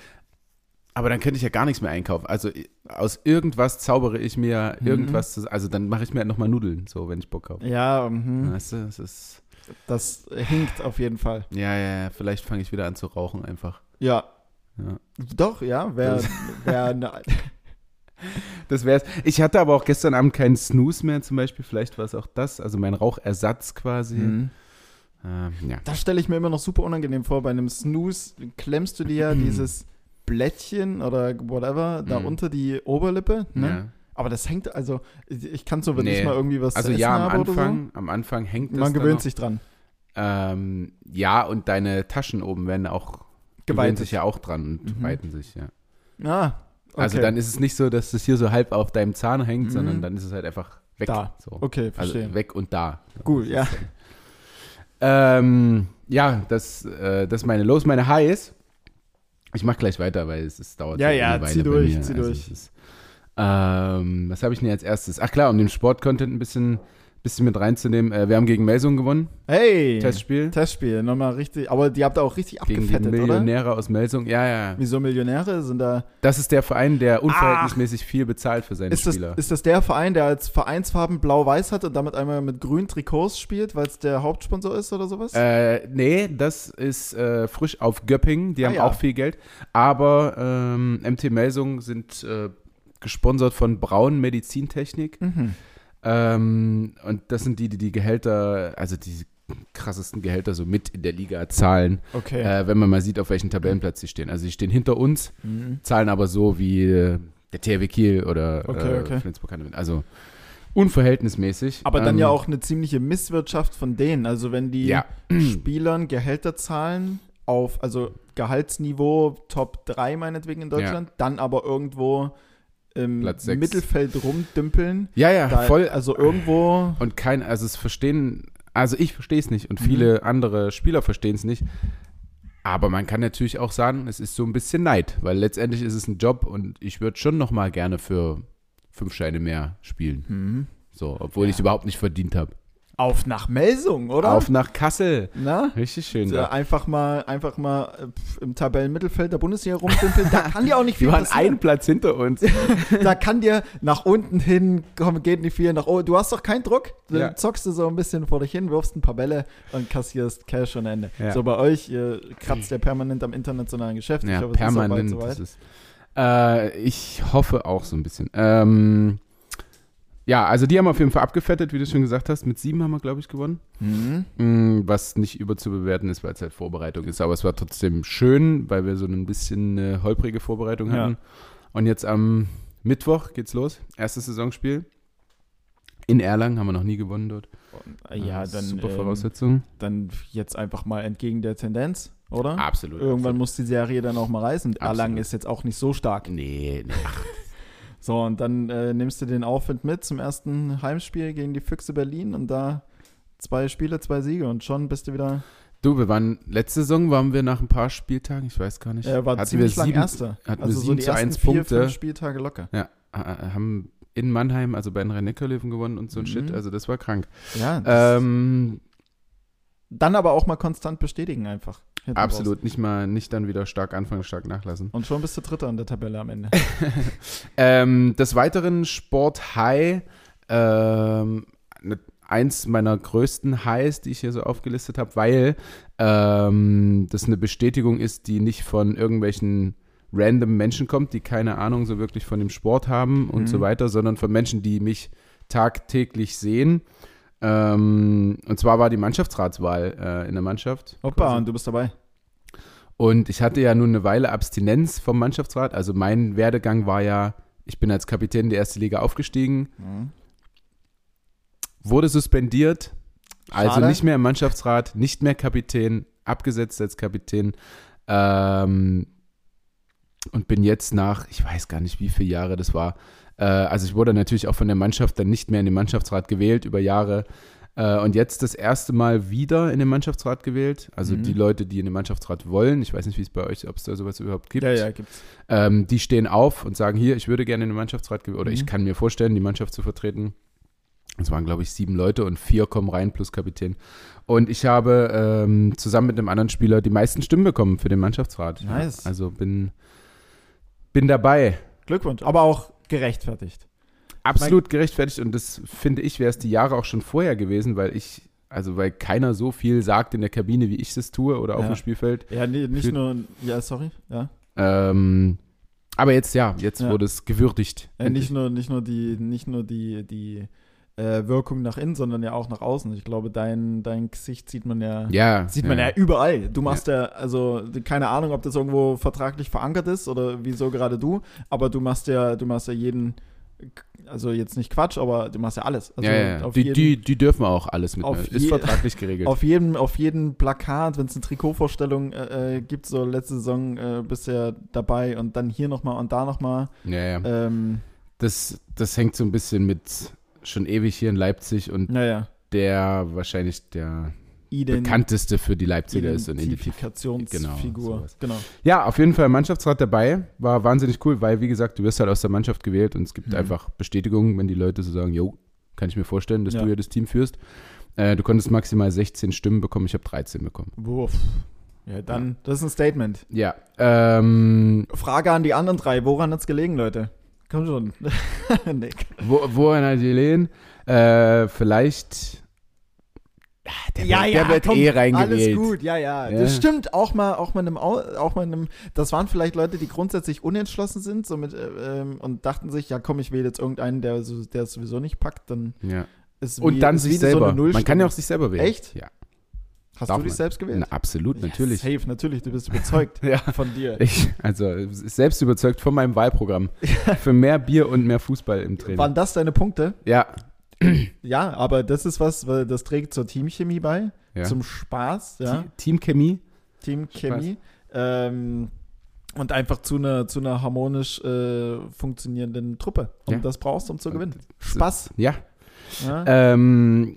Aber dann könnte ich ja gar nichts mehr einkaufen. Also i- aus irgendwas zaubere ich mir Mhm. irgendwas, zu, also dann mache ich mir halt nochmal Nudeln, so wenn ich Bock habe. Ja, mhm, Weißt du, das ist, das hinkt auf jeden Fall. ja, ja, ja, vielleicht fange ich wieder an zu rauchen einfach. Ja. Ja. Doch, ja, wäre wär ne, *laughs* Das wär's. Ich hatte aber auch gestern Abend keinen Snooze mehr zum Beispiel. Vielleicht war es auch das, also mein Rauchersatz quasi. Mhm. Ähm, ja. Das stelle ich mir immer noch super unangenehm vor. Bei einem Snooze klemmst du dir ja *clears throat* dieses Blättchen oder whatever da Mhm. unter die Oberlippe. Ne? ja. Aber das hängt, also ich kann so, wenn Nee. ich mal irgendwie was Also zu essen ja, am habe oder Anfang, am Anfang hängt so. Man gewöhnt sich dran. Ähm, ja, und deine Taschen oben werden auch Geweitet. sich ja auch dran und Mhm. weiten sich, ja. Ah, okay. Also dann ist es nicht so, dass es hier so halb auf deinem Zahn hängt, Mhm. sondern dann ist es halt einfach weg. Da. So. Okay, verstehe. Also weg und da. Gut, ja. Ähm, ja, das, äh, das ist meine Los, meine Highs. Ich mach gleich weiter, weil es, es dauert Ja, ja, eine Weile zieh durch, mir. zieh Also durch. Ist, ähm, was habe ich denn als erstes? Ach klar, um den Sportcontent ein bisschen, bisschen mit reinzunehmen. Äh, wir haben gegen Melsung gewonnen, Hey! Testspiel. Testspiel, nochmal richtig. Aber die habt ihr auch richtig Gegen die abgefettet, oder? Millionäre aus Melsung. Ja, ja. Wieso Millionäre? Sind da. Das ist der Verein, der unverhältnismäßig viel bezahlt für seine Ist das, Spieler. ist das der Verein, der als Vereinsfarben blau-weiß hat und damit einmal mit grünen Trikots spielt, weil es der Hauptsponsor ist oder sowas? Äh, nee, das ist äh, frisch auf Göppingen. Die Ah, haben ja. auch viel Geld. Aber ähm, MT Melsung sind äh, gesponsert von Braun Medizintechnik. mhm. Ähm, und das sind die, die die Gehälter, also die krassesten Gehälter so mit in der Liga zahlen, Okay. äh, wenn man mal sieht, auf welchem Tabellenplatz sie stehen. Also sie stehen hinter uns, Mhm. zahlen aber so wie äh, der THW Kiel oder Okay, äh, okay. Flensburg Handewitt. Also unverhältnismäßig. Aber dann Ähm, ja auch eine ziemliche Misswirtschaft von denen. Also wenn die Ja. *clears throat* Spielern Gehälter zahlen auf, also Gehaltsniveau Top 3 meinetwegen in Deutschland, dann aber irgendwo im. Mittelfeld rumdümpeln. Ja, ja, Da, voll. Also irgendwo. Und kein, also es verstehen, also ich verstehe es nicht und Mhm. viele andere Spieler verstehen es nicht. Aber man kann natürlich auch sagen, es ist so ein bisschen Neid, weil letztendlich ist es ein Job und ich würde schon noch mal gerne für fünf Scheine mehr spielen. Mhm. So, obwohl ich es überhaupt nicht verdient habe. Auf nach Melsung, oder? Auf nach Kassel. Na? Richtig schön. Ja, einfach mal, einfach mal äh, im Tabellenmittelfeld der Bundesliga rumdümpeln. Da kann dir auch nicht *laughs* viel Die waren passieren. einen Platz hinter uns. *laughs* da kann dir nach unten hin, komm, geht nicht viel nach oben. Du hast doch keinen Druck. Dann Ja. zockst du so ein bisschen vor dich hin, wirfst ein paar Bälle und kassierst Cash und Ende. Ja. So bei euch, ihr kratzt ja permanent am internationalen Geschäft. Ja, hoffe, es ist bald permanent. soweit. Das ist, äh, ich hoffe auch so ein bisschen. Ähm, ja, also die haben auf jeden Fall abgefettet, wie du schon gesagt hast. Mit sieben haben wir, glaube ich, gewonnen. Mhm. Mm, Was nicht überzubewerten ist, weil es halt Vorbereitung ist. Aber es war trotzdem schön, weil wir so ein bisschen eine holprige Vorbereitung Ja. hatten. Und jetzt am Mittwoch geht's los. Erstes Saisonspiel. In Erlangen haben wir noch nie gewonnen dort. Ja, Äh, dann, Super ähm, Voraussetzung. dann jetzt einfach mal entgegen der Tendenz, oder? Absolut. Irgendwann muss die Serie dann auch mal reißen. Absolut. Erlangen ist jetzt auch nicht so stark. Nee, nee. So, und dann äh, nimmst du den Aufwind mit zum ersten Heimspiel gegen die Füchse Berlin und da zwei Spiele, zwei Siege und schon bist du wieder. Du, wir waren, letzte Saison waren wir nach ein paar Spieltagen, ich weiß gar nicht. Er war hatten ziemlich wir lang sieben, Erster. hatten also wir so sieben die zu ersten eins vier, Punkte. fünf Spieltage locker. Ja, äh, haben in Mannheim, also bei den Rhein-Neckar-Löwen gewonnen und so ein Mhm. Shit. Also das war krank. Ja, das- Ähm, dann aber auch mal konstant bestätigen einfach. Hinten absolut. raus. Nicht mal, nicht dann wieder stark anfangen, stark nachlassen. Und schon bist du Dritter in der Tabelle am Ende. *laughs* Ähm, des Weiteren Sport High, ähm, ne- eins meiner größten Highs, die ich hier so aufgelistet habe, weil ähm, das eine Bestätigung ist, die nicht von irgendwelchen random Menschen kommt, die keine Ahnung so wirklich von dem Sport haben und Mhm. so weiter, sondern von Menschen, die mich tagtäglich sehen. Ähm, und zwar war die Mannschaftsratswahl äh, in der Mannschaft. Hoppa, quasi. und du bist dabei. Und ich hatte ja nun eine Weile Abstinenz vom Mannschaftsrat. Also mein Werdegang war ja, ich bin als Kapitän in die erste Liga aufgestiegen, Mhm. wurde suspendiert, also Schade. nicht mehr im Mannschaftsrat, nicht mehr Kapitän, abgesetzt als Kapitän. Ähm, und bin jetzt nach, ich weiß gar nicht, wie viele Jahre das war. Äh, also ich wurde natürlich auch von der Mannschaft dann nicht mehr in den Mannschaftsrat gewählt über Jahre. Äh, und jetzt das erste Mal wieder in den Mannschaftsrat gewählt. Also Mhm. die Leute, die in den Mannschaftsrat wollen, ich weiß nicht, wie es bei euch, ob es da sowas überhaupt gibt. Ja, ja, gibt's. Ähm, die stehen auf und sagen, hier, ich würde gerne in den Mannschaftsrat gewählt, oder Mhm. ich kann mir vorstellen, die Mannschaft zu vertreten. Es waren, glaube ich, sieben Leute und vier kommen rein plus Kapitän. Und ich habe ähm, zusammen mit einem anderen Spieler die meisten Stimmen bekommen für den Mannschaftsrat. Ja, Nice. Also bin, bin dabei. Glückwunsch. Aber auch gerechtfertigt. Absolut gerechtfertigt und das finde ich, wäre es die Jahre auch schon vorher gewesen, weil ich, also weil keiner so viel sagt in der Kabine, wie ich das tue oder auf Ja. dem Spielfeld. Ja, nee, nicht Für- nur. Ja, sorry. Ja. Ähm, aber jetzt ja, jetzt Ja. wurde es gewürdigt. Äh, nicht nur, nicht nur die, nicht nur die, die äh, Wirkung nach innen, sondern ja auch nach außen. Ich glaube, dein, dein Gesicht sieht man ja, ja, sieht man ja überall. Du machst ja. also keine Ahnung, ob das irgendwo vertraglich verankert ist oder wieso gerade du, aber du machst ja, du machst ja jeden, also jetzt nicht Quatsch, aber du machst ja alles. Also ja, ja. Die, jeden, die, die dürfen auch alles mitnehmen. Auf Ist je- vertraglich *laughs* geregelt. auf jedem, auf jedem Plakat, wenn es eine Trikotvorstellung äh, äh, gibt, so letzte Saison äh, bist du ja dabei und dann hier nochmal und da nochmal. ja, ja. Ähm, Das, das hängt so ein bisschen mit schon ewig hier in Leipzig und naja, der wahrscheinlich der Ident bekannteste für die Leipziger ist. Und Identifikationsfigur. Genau, Genau. ja, auf jeden Fall Mannschaftsrat dabei. War wahnsinnig cool, weil, wie gesagt, du wirst halt aus der Mannschaft gewählt und es gibt Mhm. einfach Bestätigungen, wenn die Leute so sagen, jo, kann ich mir vorstellen, dass Ja. du hier das Team führst. Äh, du konntest maximal 16 Stimmen bekommen, ich habe 13 bekommen. Wurf. Ja, dann, das ist ein Statement. Ja, ähm, Frage an die anderen drei. Woran hat es gelegen, Leute? Komm schon. *laughs* nee. wo, hat die Lehen? Äh, vielleicht. Ah, Der, ja, wird, ja, der wird komm, eh reingewählt. Alles gut, ja, ja, Ja. Das stimmt. Auch mal, auch mal einem, Au- auch mal einem, das waren vielleicht Leute, die grundsätzlich unentschlossen sind, so mit, äh, ähm, und dachten sich, ja, komm, ich wähle jetzt irgendeinen, der, so, der es sowieso nicht packt, dann Ja. ist Und wie, dann ist sich so selber. eine Man kann ja auch sich selber wählen. Echt? Ja. Hast darf du dich man. selbst gewählt? Na, absolut, Ja, natürlich. Safe, natürlich. Du bist überzeugt *laughs* Ja. von dir. Ich, also selbst überzeugt von meinem Wahlprogramm. *laughs* Für mehr Bier und mehr Fußball im Training. Waren das deine Punkte? Ja. *clears throat* Ja, aber das ist was, weil das trägt zur Teamchemie bei, ja. zum Spaß, ja. Te- Teamchemie. Teamchemie. Ähm, und einfach zu einer, zu einer harmonisch äh, funktionierenden Truppe. Und Ja. das brauchst du, um zu gewinnen. Spaß. Ja. Ja. Ähm,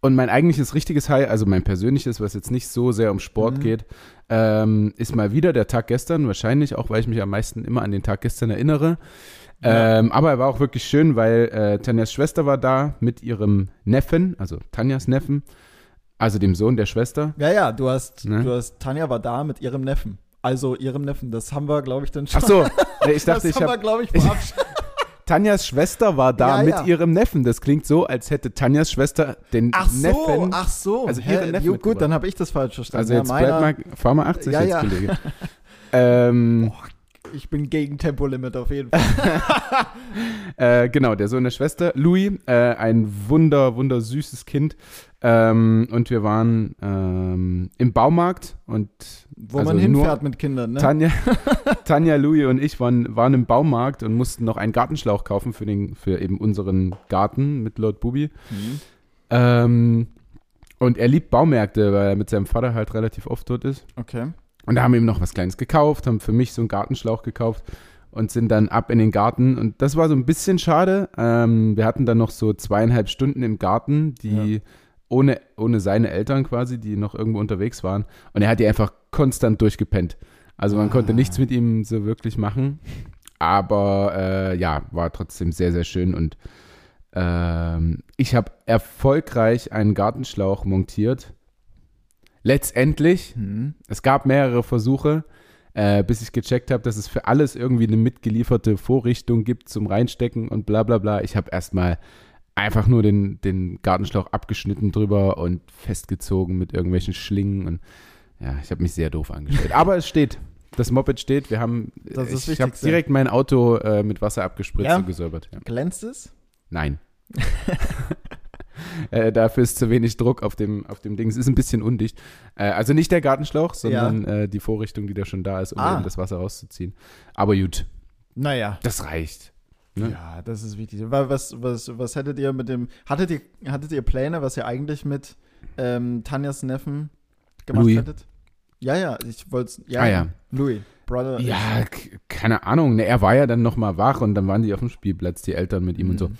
und mein eigentliches richtiges High, also mein persönliches, was jetzt nicht so sehr um Sport Mhm. geht, ähm, ist mal wieder der Tag gestern. Wahrscheinlich auch, weil ich mich am meisten immer an den Tag gestern erinnere. Ja. Ähm, aber er war auch wirklich schön, weil äh, Tanjas Schwester war da mit ihrem Neffen, also Tanjas Neffen, also dem Sohn der Schwester. Ja, ja, du hast, Ne? du hast, Tanja war da mit ihrem Neffen. Also ihrem Neffen, das haben wir, glaube ich, dann schon. Ach so, *laughs* ich dachte, das ich haben wir, habe glaube ich, *laughs* verabschiedet. Tanjas Schwester war da Ja, mit ja. ihrem Neffen. Das klingt so, als hätte Tanjas Schwester den Ach so, Neffen. ach so. also Hä, ihren Neffen jo, gut, dann habe ich das falsch verstanden. also Ja, jetzt meiner- bleib mal, fahr mal 80 Ja, jetzt, ja. Kollege. *laughs* ähm, Ich bin gegen Tempolimit auf jeden Fall. *laughs* Äh, genau, der Sohn der Schwester, Louis, äh, ein wunder, wunder süßes Kind. Ähm, und wir waren ähm, im Baumarkt und Wo Also man hinfährt mit Kindern, ne? Tanja, *laughs* Tanja, Louis und ich waren, waren im Baumarkt und mussten noch einen Gartenschlauch kaufen für, den, für eben unseren Garten mit Lord Bubi. Mhm. Ähm, und er liebt Baumärkte, weil er mit seinem Vater halt relativ oft dort ist. Okay. Und da haben wir ihm noch was Kleines gekauft, haben für mich so einen Gartenschlauch gekauft und sind dann ab in den Garten. Und das war so ein bisschen schade. Ähm, wir hatten dann noch so zweieinhalb Stunden im Garten, die ohne, ohne seine Eltern quasi, die noch irgendwo unterwegs waren. Und er hat die einfach konstant durchgepennt. Also man Ah. konnte nichts mit ihm so wirklich machen. Aber äh, ja, war trotzdem sehr, sehr schön. Und ähm, ich habe erfolgreich einen Gartenschlauch montiert. Letztendlich Mhm. es gab mehrere Versuche, äh, bis ich gecheckt habe, dass es für alles irgendwie eine mitgelieferte Vorrichtung gibt zum Reinstecken und bla bla bla. Ich habe erstmal einfach nur den, den Gartenschlauch abgeschnitten drüber und festgezogen mit irgendwelchen Schlingen und ja, ich habe mich sehr doof angestellt. Aber es steht. Das Moped steht. Wir haben, Das ist das ich habe direkt mein Auto äh, mit Wasser abgespritzt Ja? und gesäubert. Ja. Glänzt es? Nein. *laughs* *laughs* äh, dafür ist zu wenig Druck auf dem, auf dem Ding. Es ist ein bisschen undicht. Äh, also nicht der Gartenschlauch, sondern äh, die Vorrichtung, die da schon da ist, um Ah. eben das Wasser rauszuziehen. Aber gut, Naja. das reicht. Ne? Ja, das ist wichtig. Wa- Was, was, was hättet ihr mit dem. Hattet ihr, hattet ihr Pläne, was ihr eigentlich mit ähm, Tanjas Neffen gemacht Louis. hättet? Ja, ja, ich wollte. Ja, Ah, ja. Louis, Brother. Ja, keine Ahnung. Ne, er war ja dann nochmal wach und dann waren die auf dem Spielplatz, die Eltern mit ihm und so.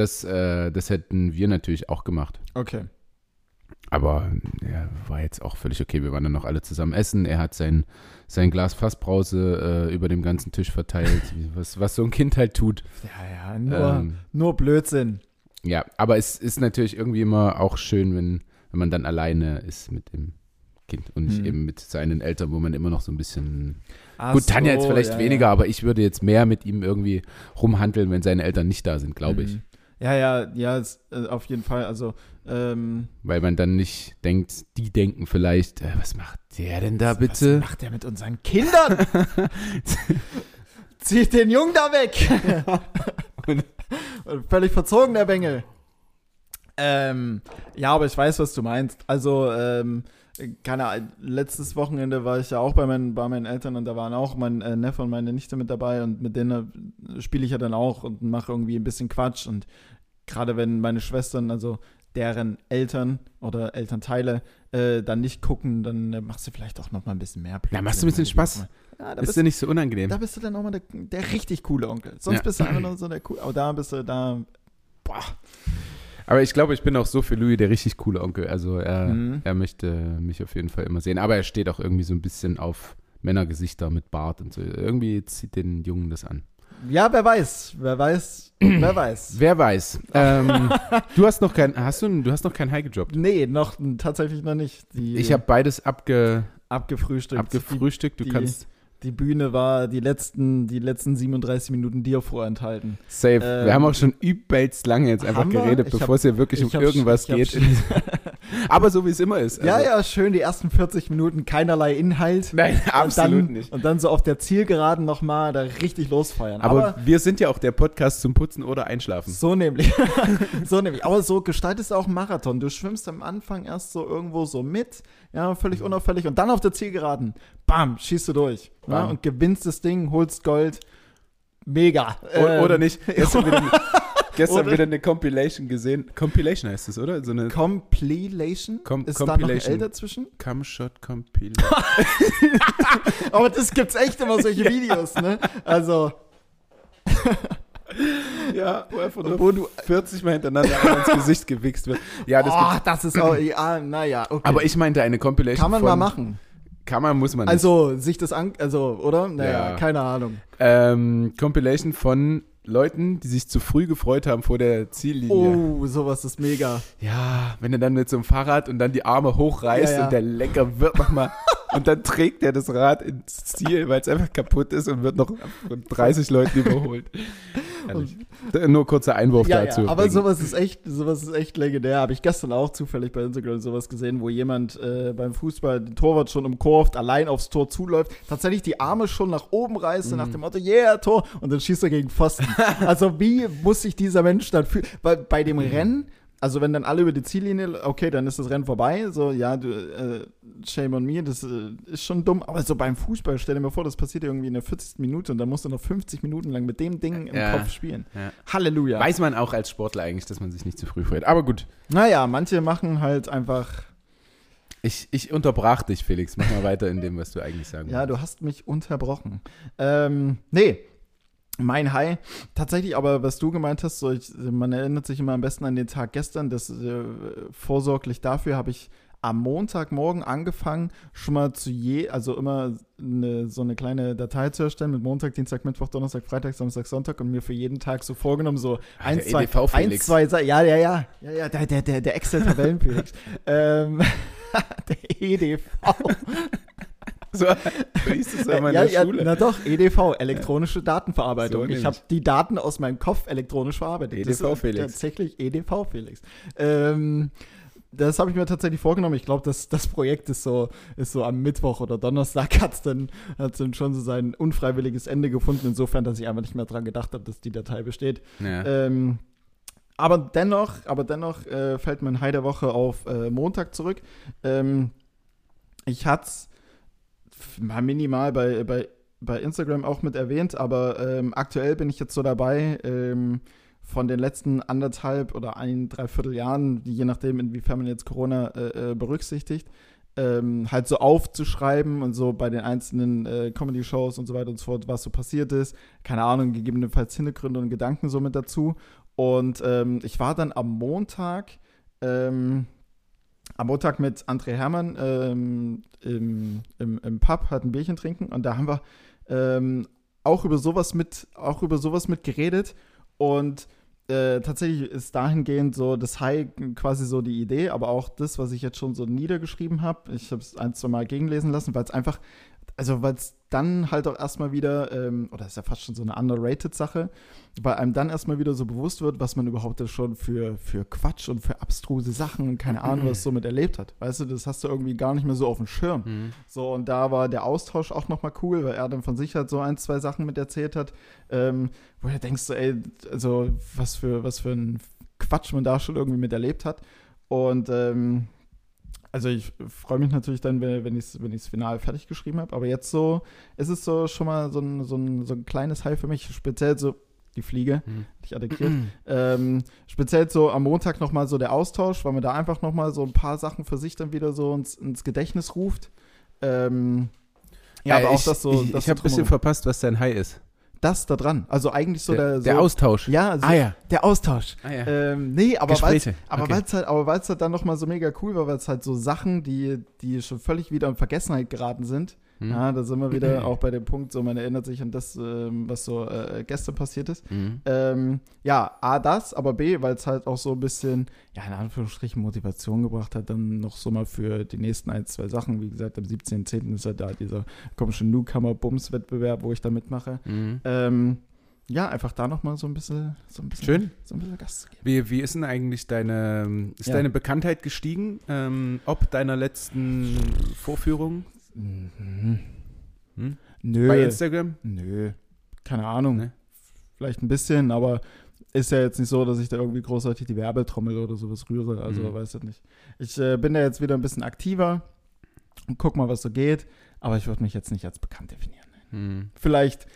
Mhm. Das, äh, das hätten wir natürlich auch gemacht. Okay. Aber ja, war jetzt auch völlig okay. Wir waren dann noch alle zusammen essen. Er hat sein, sein Glas Fassbrause äh, über dem ganzen Tisch verteilt, *laughs* was, was so ein Kind halt tut. Ja, ja, nur, Ähm, nur Blödsinn. ja, aber es ist natürlich irgendwie immer auch schön, wenn, wenn man dann alleine ist mit dem Kind und nicht Hm. eben mit seinen Eltern, wo man immer noch so ein bisschen. Ach Gut, Tanja jetzt so, vielleicht ja, weniger, ja. aber ich würde jetzt mehr mit ihm irgendwie rumhandeln, wenn seine Eltern nicht da sind, glaube ich. Ja, ja, ja, es, äh, auf jeden Fall. Also, ähm, Weil man dann nicht denkt, die denken vielleicht, äh, was macht der denn da Was bitte? macht der mit unseren Kindern? *laughs* Zieht den Jungen da weg! *laughs* Und- Und Völlig verzogen, der Bengel. Ähm, ja, aber ich weiß, was du meinst. Also, ähm, keine Ahnung, letztes Wochenende war ich ja auch bei meinen, bei meinen Eltern und da waren auch mein äh, Neffe und meine Nichte mit dabei und mit denen äh, spiele ich ja dann auch und mache irgendwie ein bisschen Quatsch und gerade wenn meine Schwestern, also deren Eltern oder Elternteile äh, dann nicht gucken, dann äh, machst du vielleicht auch noch mal ein bisschen mehr Blödsinn. Ja, machst du ein bisschen Spaß. Ja, da Ist bist, ja nicht so unangenehm. da bist du dann auch mal der, der richtig coole Onkel. Sonst Ja. bist du einfach nur so der coole, aber da bist du da, boah, Aber ich glaube, ich bin auch so für Louis der richtig coole Onkel. Also er, Mhm. er möchte mich auf jeden Fall immer sehen. Aber er steht auch irgendwie so ein bisschen auf Männergesichter mit Bart und so. Irgendwie zieht den Jungen das an. Ja, wer weiß, wer weiß, *clears throat* wer weiß. Wer weiß. ähm, du hast noch kein, hast du, du hast noch kein High gedroppt. Nee, noch tatsächlich noch nicht. Die Ich habe beides abge, abgefrühstückt. abgefrühstückt. Du die- kannst Die, Bühne war die letzten, die letzten 37 Minuten dir vorenthalten. safe. Ähm, wir haben auch schon übelst lange jetzt einfach geredet, Ich hab- bevor es hier wirklich um irgendwas geht. *laughs* Aber so wie es immer ist. ja, Also- ja, schön, die ersten 40 Minuten keinerlei Inhalt. Nein, absolut dann, nicht. Und dann so auf der Zielgeraden nochmal da richtig losfeiern. Aber, Aber, wir sind ja auch der Podcast zum Putzen oder Einschlafen. so nämlich. *laughs* so nämlich. Aber so gestaltest du auch einen Marathon. Du schwimmst am Anfang erst so irgendwo so mit, ja, völlig unauffällig. Und dann auf der Zielgeraden, bam, schießt du durch. Ja, Bam. und gewinnst das Ding, holst Gold. Mega. Ähm, oder nicht? *laughs* Gestern, wieder, gestern Oder- wieder eine Compilation gesehen. Compilation heißt es, oder? So eine Compilation? Com- Ist da noch ein Compilation. L dazwischen? Cumshot Compilation. *laughs* Aber das gibt's echt immer solche *laughs* Videos, ne? Also, ja, wo einfach nur wo du 40 Mal hintereinander ins Gesicht gewichst wird. Ja, das oh, das ist auch, ja, naja, okay. Aber ich meinte eine Compilation Kann man von, mal machen. Kann man, muss man nicht. Also, sich das an, also, oder? Naja, Ja. keine Ahnung. Ähm, Compilation von Leuten, die sich zu früh gefreut haben vor der Ziellinie. Oh, sowas ist mega. Ja, wenn er dann mit so einem Fahrrad und dann die Arme hochreißt Ja, ja. und der Lenker wird nochmal *laughs* und dann trägt er das Rad ins Ziel, weil es einfach kaputt ist und wird noch von 30 Leuten überholt. Nur kurzer Einwurf Ja, dazu. ja, aber sowas ist echt, sowas ist echt legendär. Habe ich gestern auch zufällig bei Instagram sowas gesehen, wo jemand äh, beim Fußball den Torwart schon umkurvt, allein aufs Tor zuläuft, tatsächlich die Arme schon nach oben reißt, Mhm. nach dem Motto, yeah, Tor, und dann schießt er gegen Pfosten. *laughs* also wie muss sich dieser Mensch dann fühlen? Weil bei dem Rennen, also wenn dann alle über die Ziellinie, okay, dann ist das Rennen vorbei, so, ja, du, äh, shame on me, das äh, ist schon dumm, aber so beim Fußball, stell dir mal vor, das passiert irgendwie in der 40. Minute und dann musst du noch 50 Minuten lang mit dem Ding im Ja. Kopf spielen. Ja. Halleluja. Weiß man auch als Sportler eigentlich, dass man sich nicht zu früh freut. Aber gut, Naja, manche machen halt einfach. ich, ich unterbrach dich, Felix. Mach mal weiter in dem, was du eigentlich sagen Ja, wolltest. du hast mich unterbrochen. Ähm, nee. Mein High, tatsächlich, aber was du gemeint hast, so ich, man erinnert sich immer am besten an den Tag gestern. Das äh, vorsorglich dafür habe ich am Montagmorgen angefangen, schon mal zu je, also immer eine, so eine kleine Datei zu erstellen mit Montag, Dienstag, Mittwoch, Donnerstag, Freitag, Samstag, Sonntag und mir für jeden Tag so vorgenommen, so eins, der zwei, eins, Felix. zwei, ja, ja, ja, ja, ja, der, der, der, der Excel-Tabellen-Felix. *laughs* ähm, *laughs* der EDV. *laughs* So, so hieß es immer in ja, der ja, Schule. na doch, EDV, elektronische Datenverarbeitung. So ich habe die Daten aus meinem Kopf elektronisch verarbeitet. Das EDV Felix. Tatsächlich EDV Felix. Ähm, das habe ich mir tatsächlich vorgenommen. Ich glaube, das, das Projekt ist so, ist so am Mittwoch oder Donnerstag hat es dann, hat's dann schon so sein unfreiwilliges Ende gefunden, insofern, dass ich einfach nicht mehr dran gedacht habe, dass die Datei besteht. Ja. Ähm, aber dennoch, aber dennoch äh, fällt mein High der Woche auf äh, Montag zurück. Ähm, ich hatte es minimal bei, bei, bei Instagram auch mit erwähnt, aber ähm, aktuell bin ich jetzt so dabei, ähm, von den letzten anderthalb oder ein, dreiviertel Jahren, je nachdem, inwiefern man jetzt Corona äh, äh, berücksichtigt, ähm, halt so aufzuschreiben und so bei den einzelnen äh, Comedy-Shows und so weiter und so fort, was so passiert ist. Keine Ahnung, gegebenenfalls Hintergründe und Gedanken so mit dazu. Und ähm, ich war dann am Montag, ähm, am Montag mit André Hermann ähm, im, im, im Pub, hat ein Bierchen trinken und da haben wir ähm, auch über sowas mit, auch über sowas mit geredet und äh, tatsächlich ist dahingehend so das High quasi so die Idee, aber auch das, was ich jetzt schon so niedergeschrieben habe. Ich habe es ein, zwei Mal gegenlesen lassen, weil es einfach, also weil es dann halt auch erstmal wieder, ähm, oder ist ja fast schon so eine underrated Sache, weil einem dann erstmal wieder so bewusst wird, was man überhaupt da schon für, für Quatsch und für abstruse Sachen und keine Ahnung, was *clears throat* so mit erlebt hat. Weißt du, das hast du irgendwie gar nicht mehr so auf dem Schirm. Mhm. So, und da war der Austausch auch nochmal cool, weil er dann von sich halt so ein, zwei Sachen mit erzählt hat, ähm, wo du denkst, so, ey, also was für, was für ein Quatsch man da schon irgendwie mit erlebt hat. Und ähm, also ich freue mich natürlich dann, wenn, wenn ich es wenn ich's final fertig geschrieben habe. Aber jetzt so, ist es so schon mal so ein, so ein, so ein kleines High für mich, speziell so die Fliege, Mhm. dich attackiert. ähm, speziell so am Montag nochmal so der Austausch, weil man da einfach nochmal so ein paar Sachen für sich dann wieder so ins, ins Gedächtnis ruft. Ähm, ja, aber Äh, auch ich, das so. Ich, ich habe ein bisschen verpasst, was dein High ist. Das da dran. Also eigentlich so der, der, so, der Austausch. Ja, also ah ja. der Austausch. Ah, ja. Ähm, nee, aber weil aber Okay. weil es halt, aber weil's halt dann nochmal so mega cool war, weil es halt so Sachen, die, die schon völlig wieder in Vergessenheit geraten sind. Hm. Ja, da sind wir wieder *clears throat* auch bei dem Punkt, so man erinnert sich an das, ähm, was so äh, gestern passiert ist. Mhm. Ähm, ja, A, das, aber B, weil es halt auch so ein bisschen, ja, in Anführungsstrichen Motivation gebracht hat, dann noch so mal für die nächsten ein, zwei Sachen. Wie gesagt, am 17.10. ist ja da dieser komische Newcomer-Bums-Wettbewerb, wo ich da mitmache. Mhm. Ähm, ja, einfach da noch mal so ein bisschen, so ein bisschen, Schön. so ein bisschen Gas zu geben. Wie, wie ist denn eigentlich deine, ist Ja. deine Bekanntheit gestiegen? Ähm, ob deiner letzten Vorführung Mhm. Hm? Nö. bei Instagram? Nö. Keine Ahnung. Ne? Vielleicht ein bisschen, aber ist ja jetzt nicht so, dass ich da irgendwie großartig die Werbetrommel oder sowas rühre. Also Mhm. weiß ich nicht. Ich äh, bin da jetzt wieder ein bisschen aktiver und guck mal, was so geht. Aber ich würde mich jetzt nicht als bekannt definieren. Hm. Vielleicht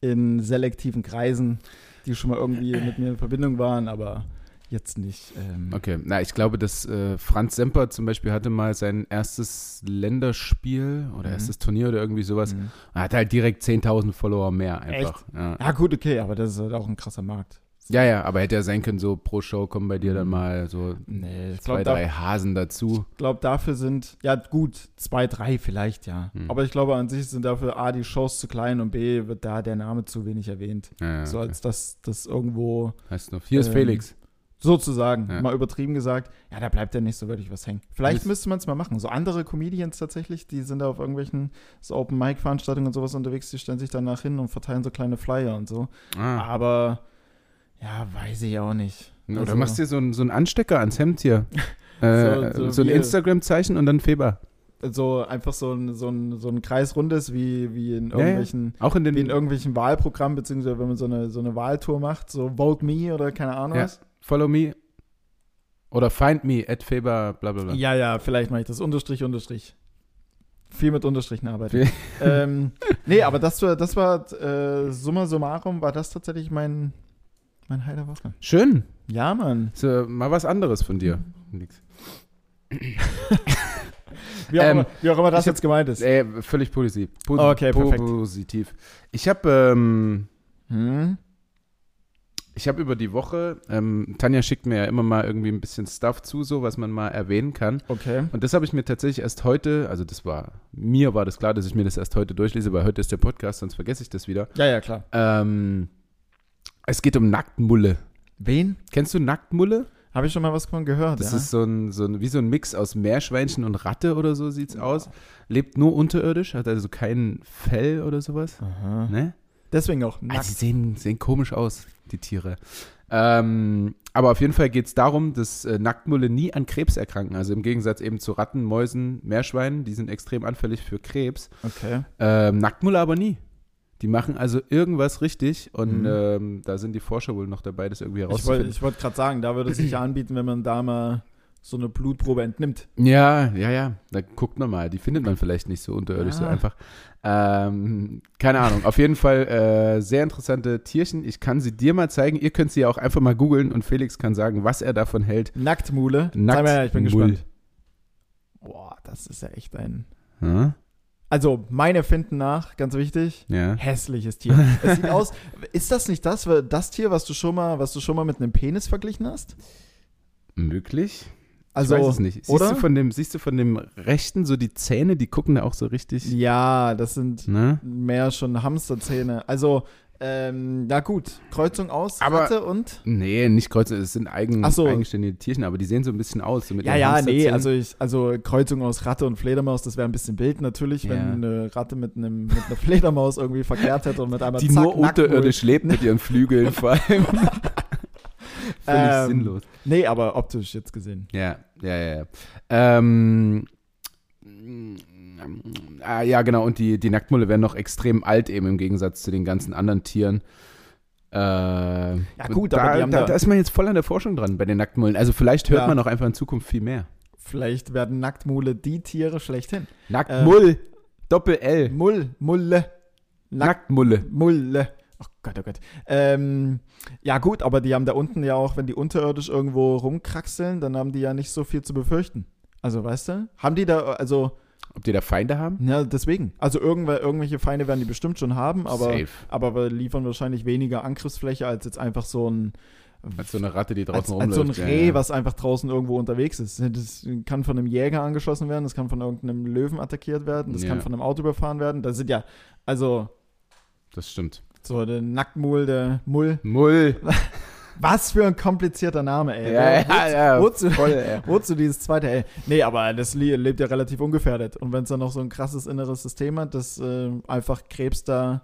in selektiven Kreisen, die schon mal irgendwie mit mir in Verbindung waren, aber jetzt nicht. Ähm, Okay, na, ich glaube, dass äh, Franz Semper zum Beispiel hatte mal sein erstes Länderspiel oder Mhm. erstes Turnier oder irgendwie sowas. mhm. Er hat halt direkt 10.000 Follower mehr einfach. Ja. Ja, gut, okay, aber das ist halt auch ein krasser Markt. Ja, ja, aber hätte ja sein können, so pro Show kommen bei dir dann mal so Nee, zwei, glaube, drei Hasen dazu. Ich glaube, dafür sind, ja gut, zwei, drei vielleicht, ja. Hm. Aber ich glaube, an sich sind dafür A, die Shows zu klein und B, wird da der Name zu wenig erwähnt. Ja, ja, So okay. als dass das irgendwo heißt noch. Hier ist ähm, Felix. Sozusagen, Ja. mal übertrieben gesagt, ja, da bleibt ja nicht so wirklich was hängen. Vielleicht Das- müsste man es mal machen. So andere Comedians tatsächlich, die sind da auf irgendwelchen so Open-Mic-Veranstaltungen und sowas unterwegs, die stellen sich danach hin und verteilen so kleine Flyer und so. Ah. Aber, ja, weiß ich auch nicht. Oder Also- machst dir so einen so einen Anstecker ans Hemd hier. *laughs* Äh, So- so, so ein Instagram-Zeichen und dann Feber. So einfach so ein, so ein, so ein Kreisrundes wie, wie in Ja, ja. irgendwelchen Auch in den. in irgendwelchen Wahlprogrammen, beziehungsweise wenn man so eine, so eine Wahltour macht, so Vote Me oder keine Ahnung Ja. Follow me. Oder find me at Feber, bla bla bla. Ja, ja, vielleicht mache ich das. Unterstrich, Unterstrich. Viel mit Unterstrichen arbeiten. *laughs* Ähm, nee, aber das war, das war äh, summa summarum, war das tatsächlich mein, mein der Woche. Schön. Ja, Mann. Ist, äh, mal was anderes von dir. Nix. Wie auch, Ähm, immer, wie auch immer das hab- jetzt gemeint ist. Äh, völlig positiv. Po Okay, perfekt. Positiv. Ich habe ähm, Hm? Ich habe über die Woche, ähm, Tanja schickt mir ja immer mal irgendwie ein bisschen Stuff zu, so was man mal erwähnen kann. Okay. Und das habe ich mir tatsächlich erst heute, also das war, mir war das klar, dass ich mir das erst heute durchlese, weil heute ist der Podcast, sonst vergesse ich das wieder. Ja, ja, klar. Ähm, es geht um Nacktmulle. Wen? Kennst du Nacktmulle? Habe ich schon mal was von gehört, Das ja. ist so ein, so ein, wie so ein Mix aus Meerschweinchen und Ratte oder so sieht's aus. Lebt nur unterirdisch, hat also kein Fell oder sowas. Aha. Ne? Deswegen auch Also nackt. sie sehen, sehen komisch aus, die Tiere. Ähm, aber auf jeden Fall geht es darum, dass äh, Nacktmulle nie an Krebs erkranken. Also im Gegensatz eben zu Ratten, Mäusen, Meerschweinen, die sind extrem anfällig für Krebs. Okay. Ähm, Nacktmulle aber nie. Die machen also irgendwas richtig und Mhm. ähm, da sind die Forscher wohl noch dabei, das irgendwie Ich wollte herauszufinden. ich wollt gerade sagen, da würde es sich *clears throat* ja anbieten, wenn man da mal so eine Blutprobe entnimmt. Ja, ja, ja. Da guckt man mal. Die findet man vielleicht nicht so unterirdisch so Ah. einfach. Ähm, keine Ahnung. Auf jeden Fall äh, sehr interessante Tierchen. Ich kann sie dir mal zeigen. Ihr könnt sie ja auch einfach mal googeln und Felix kann sagen, was er davon hält. Nacktmule. Nackt- Sag mal, ich bin gespannt. Boah, das ist ja echt ein. Hm? Also, meine Finden nach, ganz wichtig, Ja. hässliches Tier. es sieht aus. *laughs* Ist das nicht das, das Tier, was du schon mal, was du schon mal mit einem Penis verglichen hast? Möglich. Also, ich weiß es nicht. Siehst oder? du von dem, siehst du von dem rechten so die Zähne, die gucken da auch so richtig. Ja, das sind Ne? mehr schon Hamsterzähne. Also, ähm, na gut, Kreuzung aus, Aber- Ratte und. Nee, nicht Kreuze, es sind eigen, so. eigenständige Tierchen, aber die sehen so ein bisschen aus. So mit Ja, ja, nee, also ich, also Kreuzung aus Ratte und Fledermaus, das wäre ein bisschen wild natürlich, wenn Ja. eine Ratte mit, einem, mit einer Fledermaus irgendwie verkehrt hätte und mit einmal die zack, nur unterirdisch lebt mit ihren Flügeln *laughs* vor allem. Völlig Ähm, sinnlos. Nee, aber optisch jetzt gesehen. Ja, ja, ja. ja. Ähm, ah, ja, genau. Und die, die Nacktmulle werden noch extrem alt, eben im Gegensatz zu den ganzen anderen Tieren. Äh, ja, gut, da, aber haben da, da- da ist man jetzt voll an der Forschung dran bei den Nacktmullen. Also vielleicht hört Ja. man auch einfach in Zukunft viel mehr. Vielleicht werden Nacktmule die Tiere schlechthin. Nacktmull, Doppel-L, Mull, Mulle, Nackt, Nacktmulle. Mulle. Oh Gott, oh Gott. Ähm, ja gut, aber die haben da unten ja auch, wenn die unterirdisch irgendwo rumkraxeln, dann haben die ja nicht so viel zu befürchten. Also, weißt du? Haben die da, also, Ob die da Feinde haben? ja, deswegen. Also irgendwer, irgendwelche Feinde werden die bestimmt schon haben, aber, Safe. aber wir liefern wahrscheinlich weniger Angriffsfläche als jetzt einfach so ein, Als so eine Ratte, die als, draußen als so ein rumläuft. ja, Reh, ja. was einfach draußen irgendwo unterwegs ist. Das kann von einem Jäger angeschossen werden, das kann von irgendeinem Löwen attackiert werden, das Ja. kann von einem Auto überfahren werden. Das sind ja, also Das stimmt. So der Nacktmull, der Mull. Mull. Was für ein komplizierter Name, ey. Ja, ja, wozu, ja. Wozu, Voll, ey. *laughs* wozu dieses zweite, ey? Nee, aber das le- lebt ja relativ ungefährdet. Und wenn es dann noch so ein krasses inneres System hat, das äh, einfach Krebs da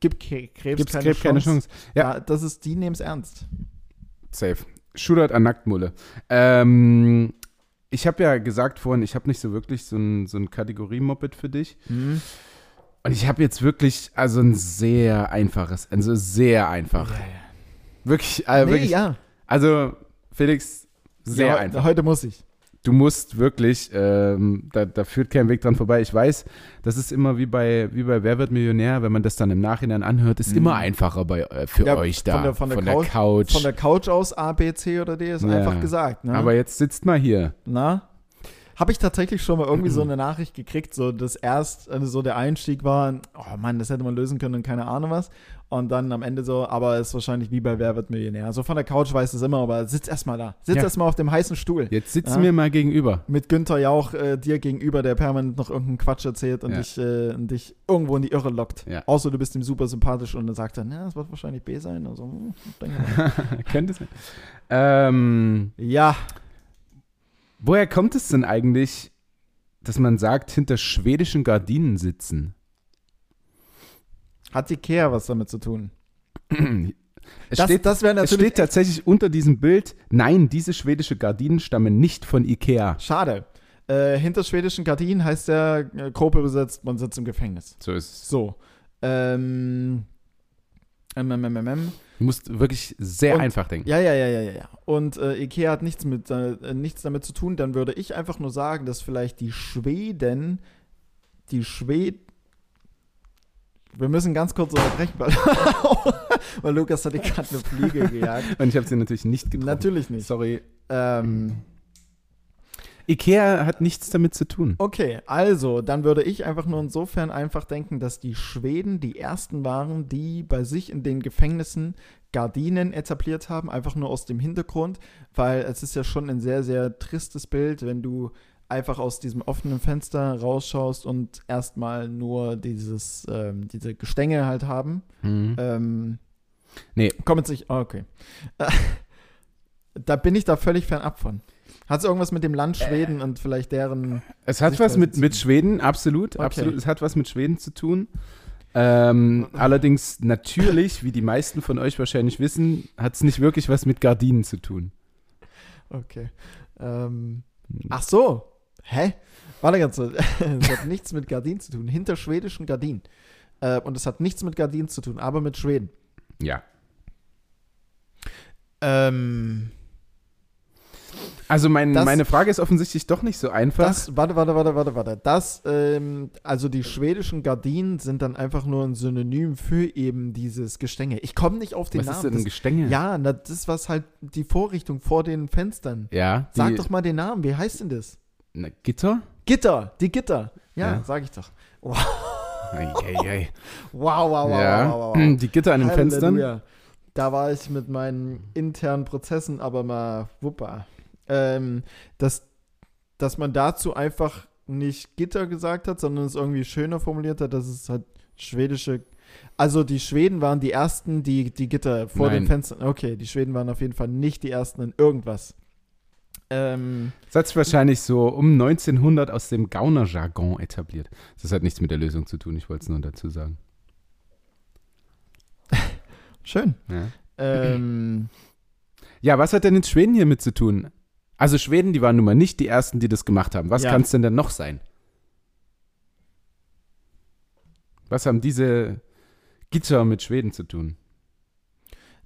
gibt Krebs Gibt's keine, Krebs keine Chance. Chance. Ja. Ja. das ist, die nehmen es ernst. Safe. Shootout an Nacktmulle. Ähm, ich habe ja gesagt vorhin, ich habe nicht so wirklich so ein, so ein Kategorie-Moped für dich. Und ich habe jetzt wirklich, also ein sehr einfaches, also sehr einfach. Wirklich, äh, Nee, wirklich. ja. Also, Felix, sehr ja, einfach. Heute muss ich. Du musst wirklich, ähm, da, da führt kein Weg dran vorbei. Ich weiß, das ist immer wie bei, wie bei Wer wird Millionär, wenn man das dann im Nachhinein anhört, ist Mhm. immer einfacher bei, äh, für Ja, euch da. von der- von der Couch. Couch- Von der Couch aus A, B, C oder D ist Ja. einfach gesagt. Ne? Aber jetzt sitzt mal hier. Na? Habe ich tatsächlich schon mal irgendwie so eine Nachricht gekriegt, so das erst, also so der Einstieg war, oh Mann, das hätte man lösen können und keine Ahnung was. Und dann am Ende so, aber ist wahrscheinlich wie bei Wer wird Millionär. So von der Couch weiß es immer, aber sitz erstmal da. Sitz Ja. erstmal auf dem heißen Stuhl. Jetzt sitzt Ja. mir mal gegenüber. Mit Günther Jauch äh, dir gegenüber, der permanent noch irgendeinen Quatsch erzählt und, Ja. dich, äh, und dich irgendwo in die Irre lockt. Ja. Außer du bist ihm super sympathisch und dann sagt er, ja, das wird wahrscheinlich B sein. Also, hm, denke mal. *laughs* Könnte sein. Ähm, ja, woher kommt es denn eigentlich, dass man sagt, hinter schwedischen Gardinen sitzen? hat Ikea was damit zu tun? Es Das, steht, das es steht tatsächlich unter diesem Bild, nein, diese schwedische Gardinen stammen nicht von Ikea. Schade. Äh, hinter schwedischen Gardinen heißt der äh, grob übersetzt, man sitzt im Gefängnis. So ist es. So. Ähm. MMMM. Du musst wirklich sehr Und- einfach denken. Ja, ja, ja, ja, ja. Und äh, Ikea hat nichts, mit, äh, nichts damit zu tun. Dann würde ich einfach nur sagen, dass vielleicht die Schweden, die Schweden. Wir müssen ganz kurz unterbrechen, weil, *laughs* weil Lukas hat gerade eine Fliege gejagt. Und ich habe sie natürlich nicht getroffen. Natürlich nicht. Sorry. Ähm, Ikea hat nichts damit zu tun. Okay, also, dann würde ich einfach nur insofern einfach denken, dass die Schweden die ersten waren, die bei sich in den Gefängnissen Gardinen etabliert haben, einfach nur aus dem Hintergrund, weil es ist ja schon ein sehr, sehr tristes Bild, wenn du einfach aus diesem offenen Fenster rausschaust und erstmal nur dieses, ähm, diese Gestänge halt haben. Mhm. Ähm, Nee. Kommt jetzt nicht, oh, okay. *laughs* da bin ich da völlig fernab von. Hat es irgendwas mit dem Land Schweden und vielleicht deren Es hat was mit, mit Schweden, absolut, Okay. absolut. Es hat was mit Schweden zu tun. Ähm, allerdings natürlich, wie die meisten von euch wahrscheinlich wissen, hat es nicht wirklich was mit Gardinen zu tun. Okay. Ähm, ach so. Hä? Warte ganz kurz. *laughs* Es hat nichts mit Gardinen zu tun. Hinter schwedischen Gardinen. Äh, und es hat nichts mit Gardinen zu tun, aber mit Schweden. Ja. Ähm, Also mein, Das- meine Frage ist offensichtlich doch nicht so einfach. das, warte, warte, warte, warte, warte. Das, ähm, also die schwedischen Gardinen sind dann einfach nur ein Synonym für eben dieses Gestänge. Ich komme nicht auf den was ist Namen. denn ein Das, Gestänge? ja, na, das ist was halt die Vorrichtung vor den Fenstern. Ja. Sag doch mal den Namen. Wie heißt denn das? Na, Gitter? Gitter, die Gitter. Ja, Ja. sag ich doch. Ei, ei, ei. *laughs* Wow, wow, wow, ja. wow, wow, wow. *clears throat* Die Gitter an den Fenstern. Halleluja. Da war ich mit meinen internen Prozessen aber mal wuppa. Ähm, dass, dass man dazu einfach nicht Gitter gesagt hat, sondern es irgendwie schöner formuliert hat, dass es halt schwedische. Also die Schweden waren die ersten, die die Gitter vor den Nein. Fenstern. Okay, die Schweden waren auf jeden Fall nicht die ersten in irgendwas. Ähm, Das hat wahrscheinlich so um 1900 aus dem Gaunerjargon etabliert. Das hat nichts mit der Lösung zu tun, ich wollte es nur dazu sagen. *laughs* schön. Ja. Ähm, ja, was hat denn jetzt Schweden hier mit zu tun? Also Schweden, die waren nun mal nicht die Ersten, die das gemacht haben. Was Ja. kann es denn denn noch sein? Was haben diese Gitter mit Schweden zu tun?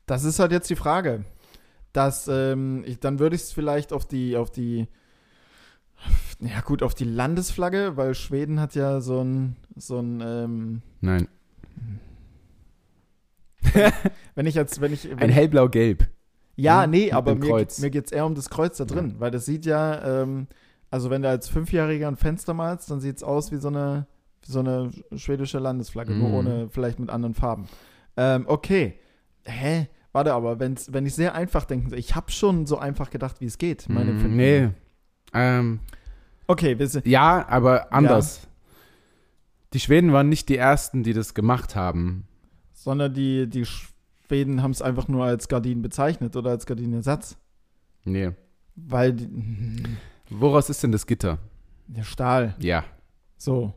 Das ist halt jetzt die Frage. dass ähm, ich, dann würde ich es vielleicht auf die, auf die, ja gut, auf die Landesflagge, weil Schweden hat ja so ein, so ein, ähm, Nein. wenn ich jetzt, wenn ich, wenn Ein hellblau-gelb. Ja, Mhm, nee, mit aber mir, mir geht es eher um das Kreuz da drin, weil das sieht ja, ähm, also wenn du als Fünfjähriger ein Fenster malst, dann sieht es aus wie so eine, wie so eine schwedische Landesflagge, nur Mhm. ohne, vielleicht mit anderen Farben. Ähm, okay. Hä? Warte, aber wenn's, wenn ich sehr einfach denken soll, ich habe schon so einfach gedacht, wie es geht. Meine Mm, nee. Ähm, Okay, wir sind, ja, aber anders. Die Schweden waren nicht die Ersten, die das gemacht haben. sondern die, die Schweden haben es einfach nur als Gardinen bezeichnet oder als Gardinenersatz. Nee. Weil die, Woraus ist denn das Gitter? der Stahl, Ja. so.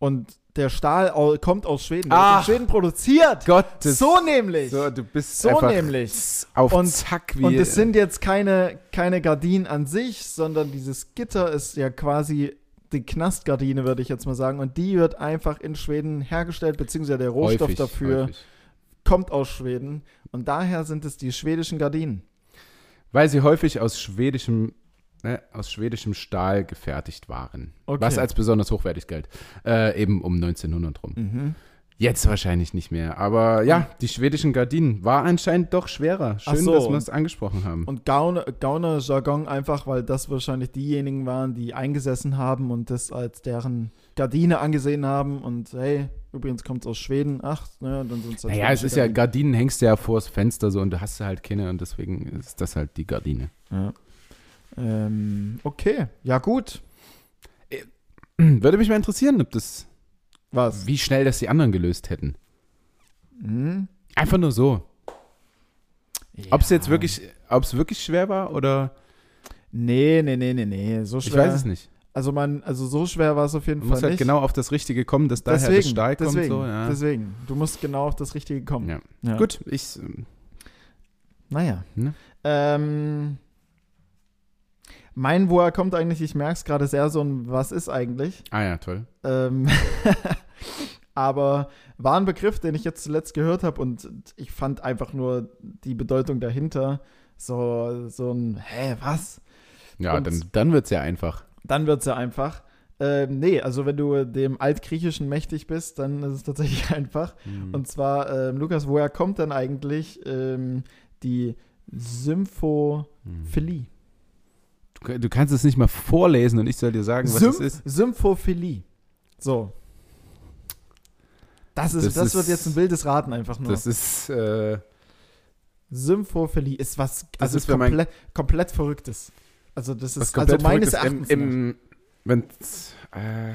Und der Stahl kommt aus Schweden. Ach. in Schweden produziert. Gottes. so nämlich. So, du bist So einfach nämlich. auf Und- Zack wie. Und es sind jetzt keine, keine Gardinen an sich, sondern dieses Gitter ist ja quasi die Knastgardine, würde ich jetzt mal sagen. Und die wird einfach in Schweden hergestellt, beziehungsweise der Rohstoff häufig, dafür häufig. Kommt aus Schweden. Und daher sind es die schwedischen Gardinen. Weil sie häufig aus schwedischem, ne, aus schwedischem Stahl gefertigt waren. Okay. Was als besonders hochwertig galt. Äh, eben um 1900 rum. Mhm. Jetzt wahrscheinlich nicht mehr. Aber ja, die schwedischen Gardinen war anscheinend doch schwerer. Schön, so. dass wir es angesprochen haben. Und Gauner, Gauner Jargon einfach, weil das wahrscheinlich diejenigen waren, die eingesessen haben und das als deren Gardine angesehen haben. Und hey, übrigens kommt es aus Schweden. Ach, naja, dann sind es halt naja, es ist ja, Gardinen. Hängst du ja vors Fenster so und du hast halt keine und deswegen ist das halt die Gardine. Ja. Ähm, okay, ja gut. *clears throat* Würde mich mal interessieren, ob das, Was? wie schnell das die anderen gelöst hätten. Hm? Einfach nur so. Ob es Ja. jetzt wirklich, ob es wirklich schwer war oder Nee, nee, nee, nee, nee. So ich schwer. weiß es nicht. Also man, also so schwer war es auf jeden Du Fall musst halt nicht. genau auf das Richtige kommen, dass daher deswegen, das Stahl kommt. deswegen, so, ja. deswegen. Du musst genau auf das Richtige kommen. Ja. Ja. Gut, ich, ähm, Naja. Ne? Ähm, mein, wo er kommt eigentlich, ich merke es gerade sehr so ein, was ist eigentlich? ah ja, toll. Ähm, *laughs* aber war ein Begriff, den ich jetzt zuletzt gehört habe und ich fand einfach nur die Bedeutung dahinter so, so ein, hä, was? Ja, Und- dann, dann wird es ja einfach. Dann wird es ja einfach. Ähm, nee, also wenn du dem Altgriechischen mächtig bist, dann ist es tatsächlich *laughs* einfach. Hm. Und zwar, ähm, Lukas, woher kommt denn eigentlich ähm, die Symphophily? Du, du kannst es nicht mal vorlesen und ich soll dir sagen, was es ist. Symphophily. So. Das, ist, Das das, ist- wird jetzt ein wildes Raten einfach nur. Das ist, äh, Symphophily ist was Das also ist, komplett, komplett Verrücktes. Also das ist also meines. Erachtens. Im, im, äh,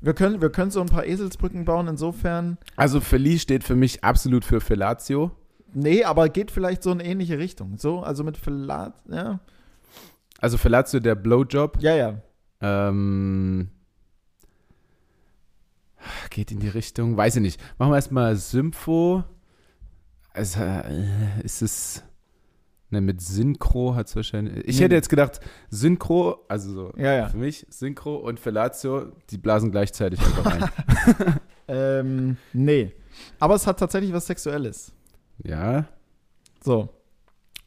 wir, können, wir können so ein paar Eselsbrücken bauen, insofern. also Feli steht für mich absolut für Fellatio. Nee, aber geht vielleicht so in ähnliche Richtung. So, also mit Verlat, ja. Also Fellatio der Blowjob. Ja, ja. Ähm, geht in die Richtung, weiß ich nicht. Machen wir erstmal Sympho. Also, äh, ist es. Ne, mit Synchro hat es wahrscheinlich. Ich Nee. hätte jetzt gedacht, Synchro, also so Ja, ja. für mich, Synchro und Fellatio, die blasen gleichzeitig einfach rein. *laughs* Ähm, nee. Aber es hat tatsächlich was Sexuelles. ja, So.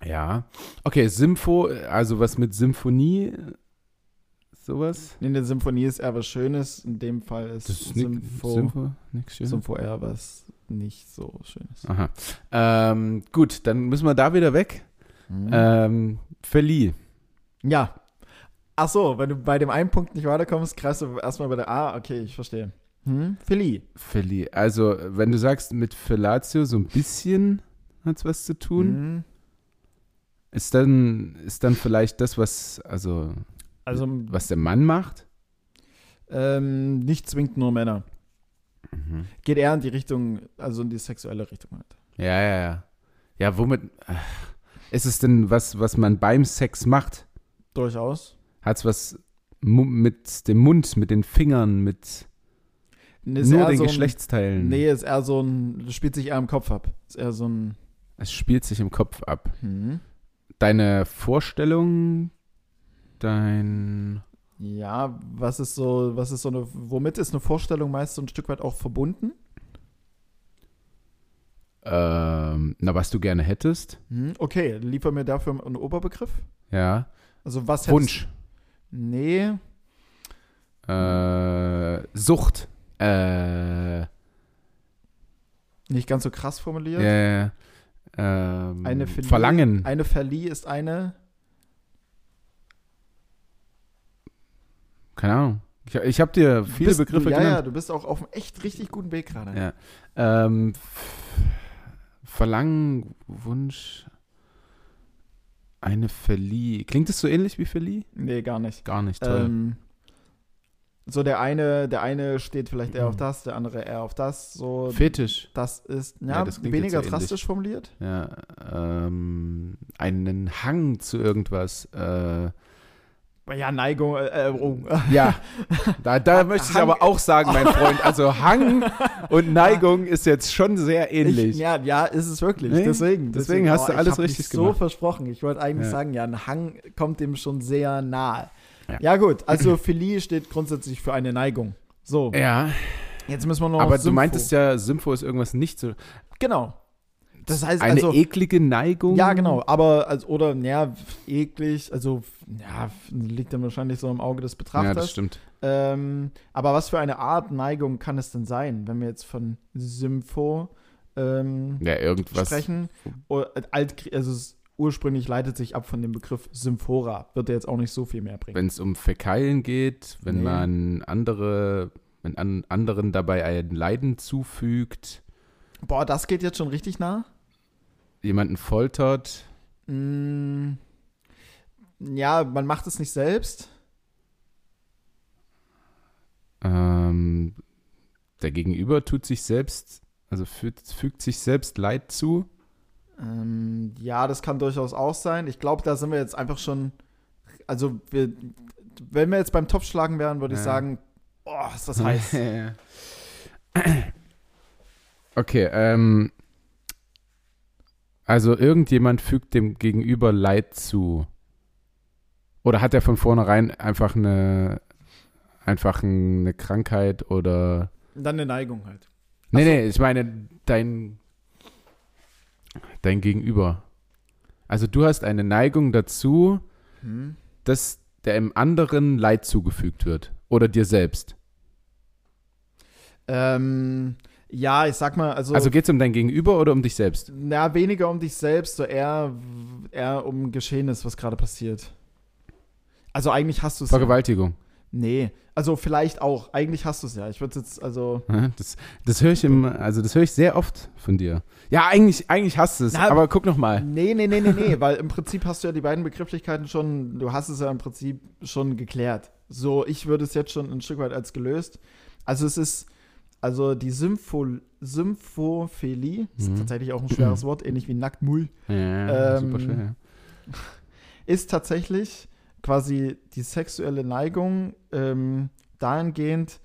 ja. Okay, Sympho, also was mit Symphonie, sowas. In der Symphonie ist eher was Schönes. In dem Fall ist, Das ist Sympho, Sympho. Sympho eher was nicht so Schönes. Aha. Ähm, gut, dann müssen wir da wieder weg. Mhm. Ähm, Verlieh. Ja. Ach so, wenn du bei dem einen Punkt nicht weiterkommst, greifst du erstmal bei der A. Okay, ich verstehe. Hm? Philly. Verlieh. Also, wenn du sagst, mit Fellatio so ein bisschen hat es was zu tun, Mhm. ist, dann, ist dann vielleicht das, was, also, Also, was der Mann macht? ähm, nicht zwingend nur Männer. Mhm. Geht eher in die Richtung, also in die sexuelle Richtung halt. Ja, ja, ja. Ja, womit. ach, Ist es denn was, was man beim Sex macht? Durchaus. Hat es was mit dem Mund, mit den Fingern, mit Nee, nur den so ein- Geschlechtsteilen? Nee, ist eher so ein, das spielt sich eher im Kopf ab. Ist eher so ein, Es spielt sich im Kopf ab. hm. Deine Vorstellung, dein. Ja, was ist so, was ist so eine, womit ist eine Vorstellung meist so ein Stück weit auch verbunden? Ähm, na, was du gerne hättest? Hm. Okay, liefer mir dafür einen Oberbegriff. Ja. Also was hättest Wunsch. Nee, Äh, Sucht. Äh, ja, nicht ganz so krass formuliert. ja, ja. Ähm, Eine Verlie- Verlangen. Eine Verlieh ist eine, Keine Ahnung. Ich, ich habe dir viele bist, Begriffe du, ja, ja, genannt. du bist auch auf einem echt richtig guten Weg gerade. Ja. Ähm, Verlangen, Wunsch, eine Verlieh. Klingt es so ähnlich wie Verlieh? Nee, gar nicht. Gar nicht, toll. Ähm, so der eine, der eine steht vielleicht eher auf Mhm. das, der andere eher auf das. So, Fetisch. das ist ja, Ja, das weniger so drastisch formuliert. Ja, ähm, einen Hang zu irgendwas. Äh, Ja, Neigung, äh, oh. ja, da, da *laughs* möchte ich Hang- aber auch sagen, mein Freund, also *laughs* Hang und Neigung ist jetzt schon sehr ähnlich. Ich, ja, ja, ist es wirklich. Nee, deswegen, deswegen hast du ich alles hab mich richtig so gemacht. versprochen. Ich wollte eigentlich Ja. sagen, ja, ein Hang kommt dem schon sehr nahe. Ja. Ja, gut, also *clears throat* Philie steht grundsätzlich für eine Neigung. So, ja, jetzt müssen wir noch aber du meintest ja, Sympho ist irgendwas nicht so. Genau. Das heißt Eine also, eklige Neigung? ja genau, aber als, oder ja eklig, also ja liegt dann wahrscheinlich so im Auge des Ja, Betrachters. das stimmt. Ähm, aber was für eine Art Neigung kann es denn sein, wenn wir jetzt von Sympho ähm, Ja, irgendwas. sprechen? Also ursprünglich leitet sich ab von dem Begriff Symphora. Wird er jetzt auch nicht so viel mehr bringen. Wenn es um Fäkalien geht, wenn Nee. man andere, wenn an anderen dabei ein Leiden zufügt, Boah, das geht jetzt schon richtig nah. Jemanden foltert, Mm, ja, man macht es nicht selbst. ähm, der Gegenüber tut sich selbst, also fügt, fügt sich selbst Leid zu. Ähm, ja, das kann durchaus auch sein. Ich glaube, da sind wir jetzt einfach schon. Also, wir, wenn wir jetzt beim Topf schlagen wären, würde ich Ja. sagen, oh, ist das heiß. *laughs* okay, ähm, also irgendjemand fügt dem Gegenüber Leid zu. Oder hat er von vornherein einfach eine, einfach eine Krankheit oder. Dann eine Neigung halt. Nee, Ach so. nee, ich meine, dein, dein Gegenüber. Also du hast eine Neigung dazu, Hm. dass dem anderen Leid zugefügt wird. Oder dir selbst. Ähm, ja, ich sag mal, also, Also geht es um dein Gegenüber oder um dich selbst? na, weniger um dich selbst, so eher, eher um Geschehenes, was gerade passiert. Also eigentlich hast du es. Ja. Vergewaltigung. Nee, also vielleicht auch. Eigentlich hast du es ja. Ich würde jetzt, also. Ja, Das, das höre ich im, also das höre ich sehr oft von dir. Ja, eigentlich, eigentlich hast du es, Na, aber guck noch mal. Nee, nee, nee, nee, nee, *laughs* weil im Prinzip hast du ja die beiden Begrifflichkeiten schon, du hast es ja im Prinzip schon geklärt. So, ich würde es jetzt schon ein Stück weit als gelöst. Also es ist, also die Sympho, Symphophilie, ist Mhm. tatsächlich auch ein schweres *clears throat* Wort, ähnlich wie Nacktmull, Ja, Ähm, super schwer. Ja. *laughs* ist tatsächlich quasi die sexuelle Neigung ähm, dahingehend,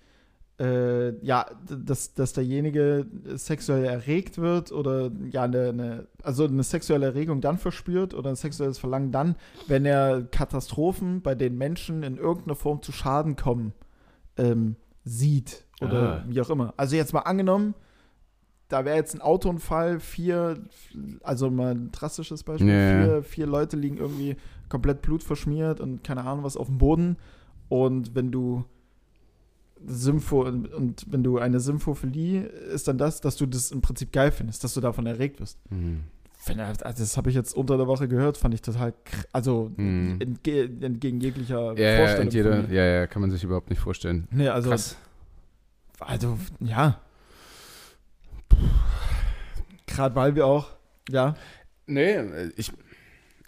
äh, ja, dass, dass derjenige sexuell erregt wird oder ja, eine, eine, also eine sexuelle Erregung dann verspürt oder ein sexuelles Verlangen dann, wenn er Katastrophen, bei denen Menschen in irgendeiner Form zu Schaden kommen, ähm, sieht oder Ah. wie auch immer. Also jetzt mal angenommen, da wäre jetzt ein Autounfall, vier, also mal ein drastisches Beispiel, ja. vier, vier Leute liegen irgendwie komplett blutverschmiert und keine Ahnung was auf dem Boden. Und wenn du Sympho und wenn du eine Symphophilie ist dann das, dass du das im Prinzip geil findest, dass du davon erregt wirst. Mhm. Wenn er- also das habe ich jetzt unter der Woche gehört, fand ich total, also Mhm. entge entgegen jeglicher Ja, ja, Vorstellung. und jeder, von mir. ja, ja, kann man sich überhaupt nicht vorstellen. Nee, also, Krass. also ja. Gerade weil wir auch, ja, Nee, ich,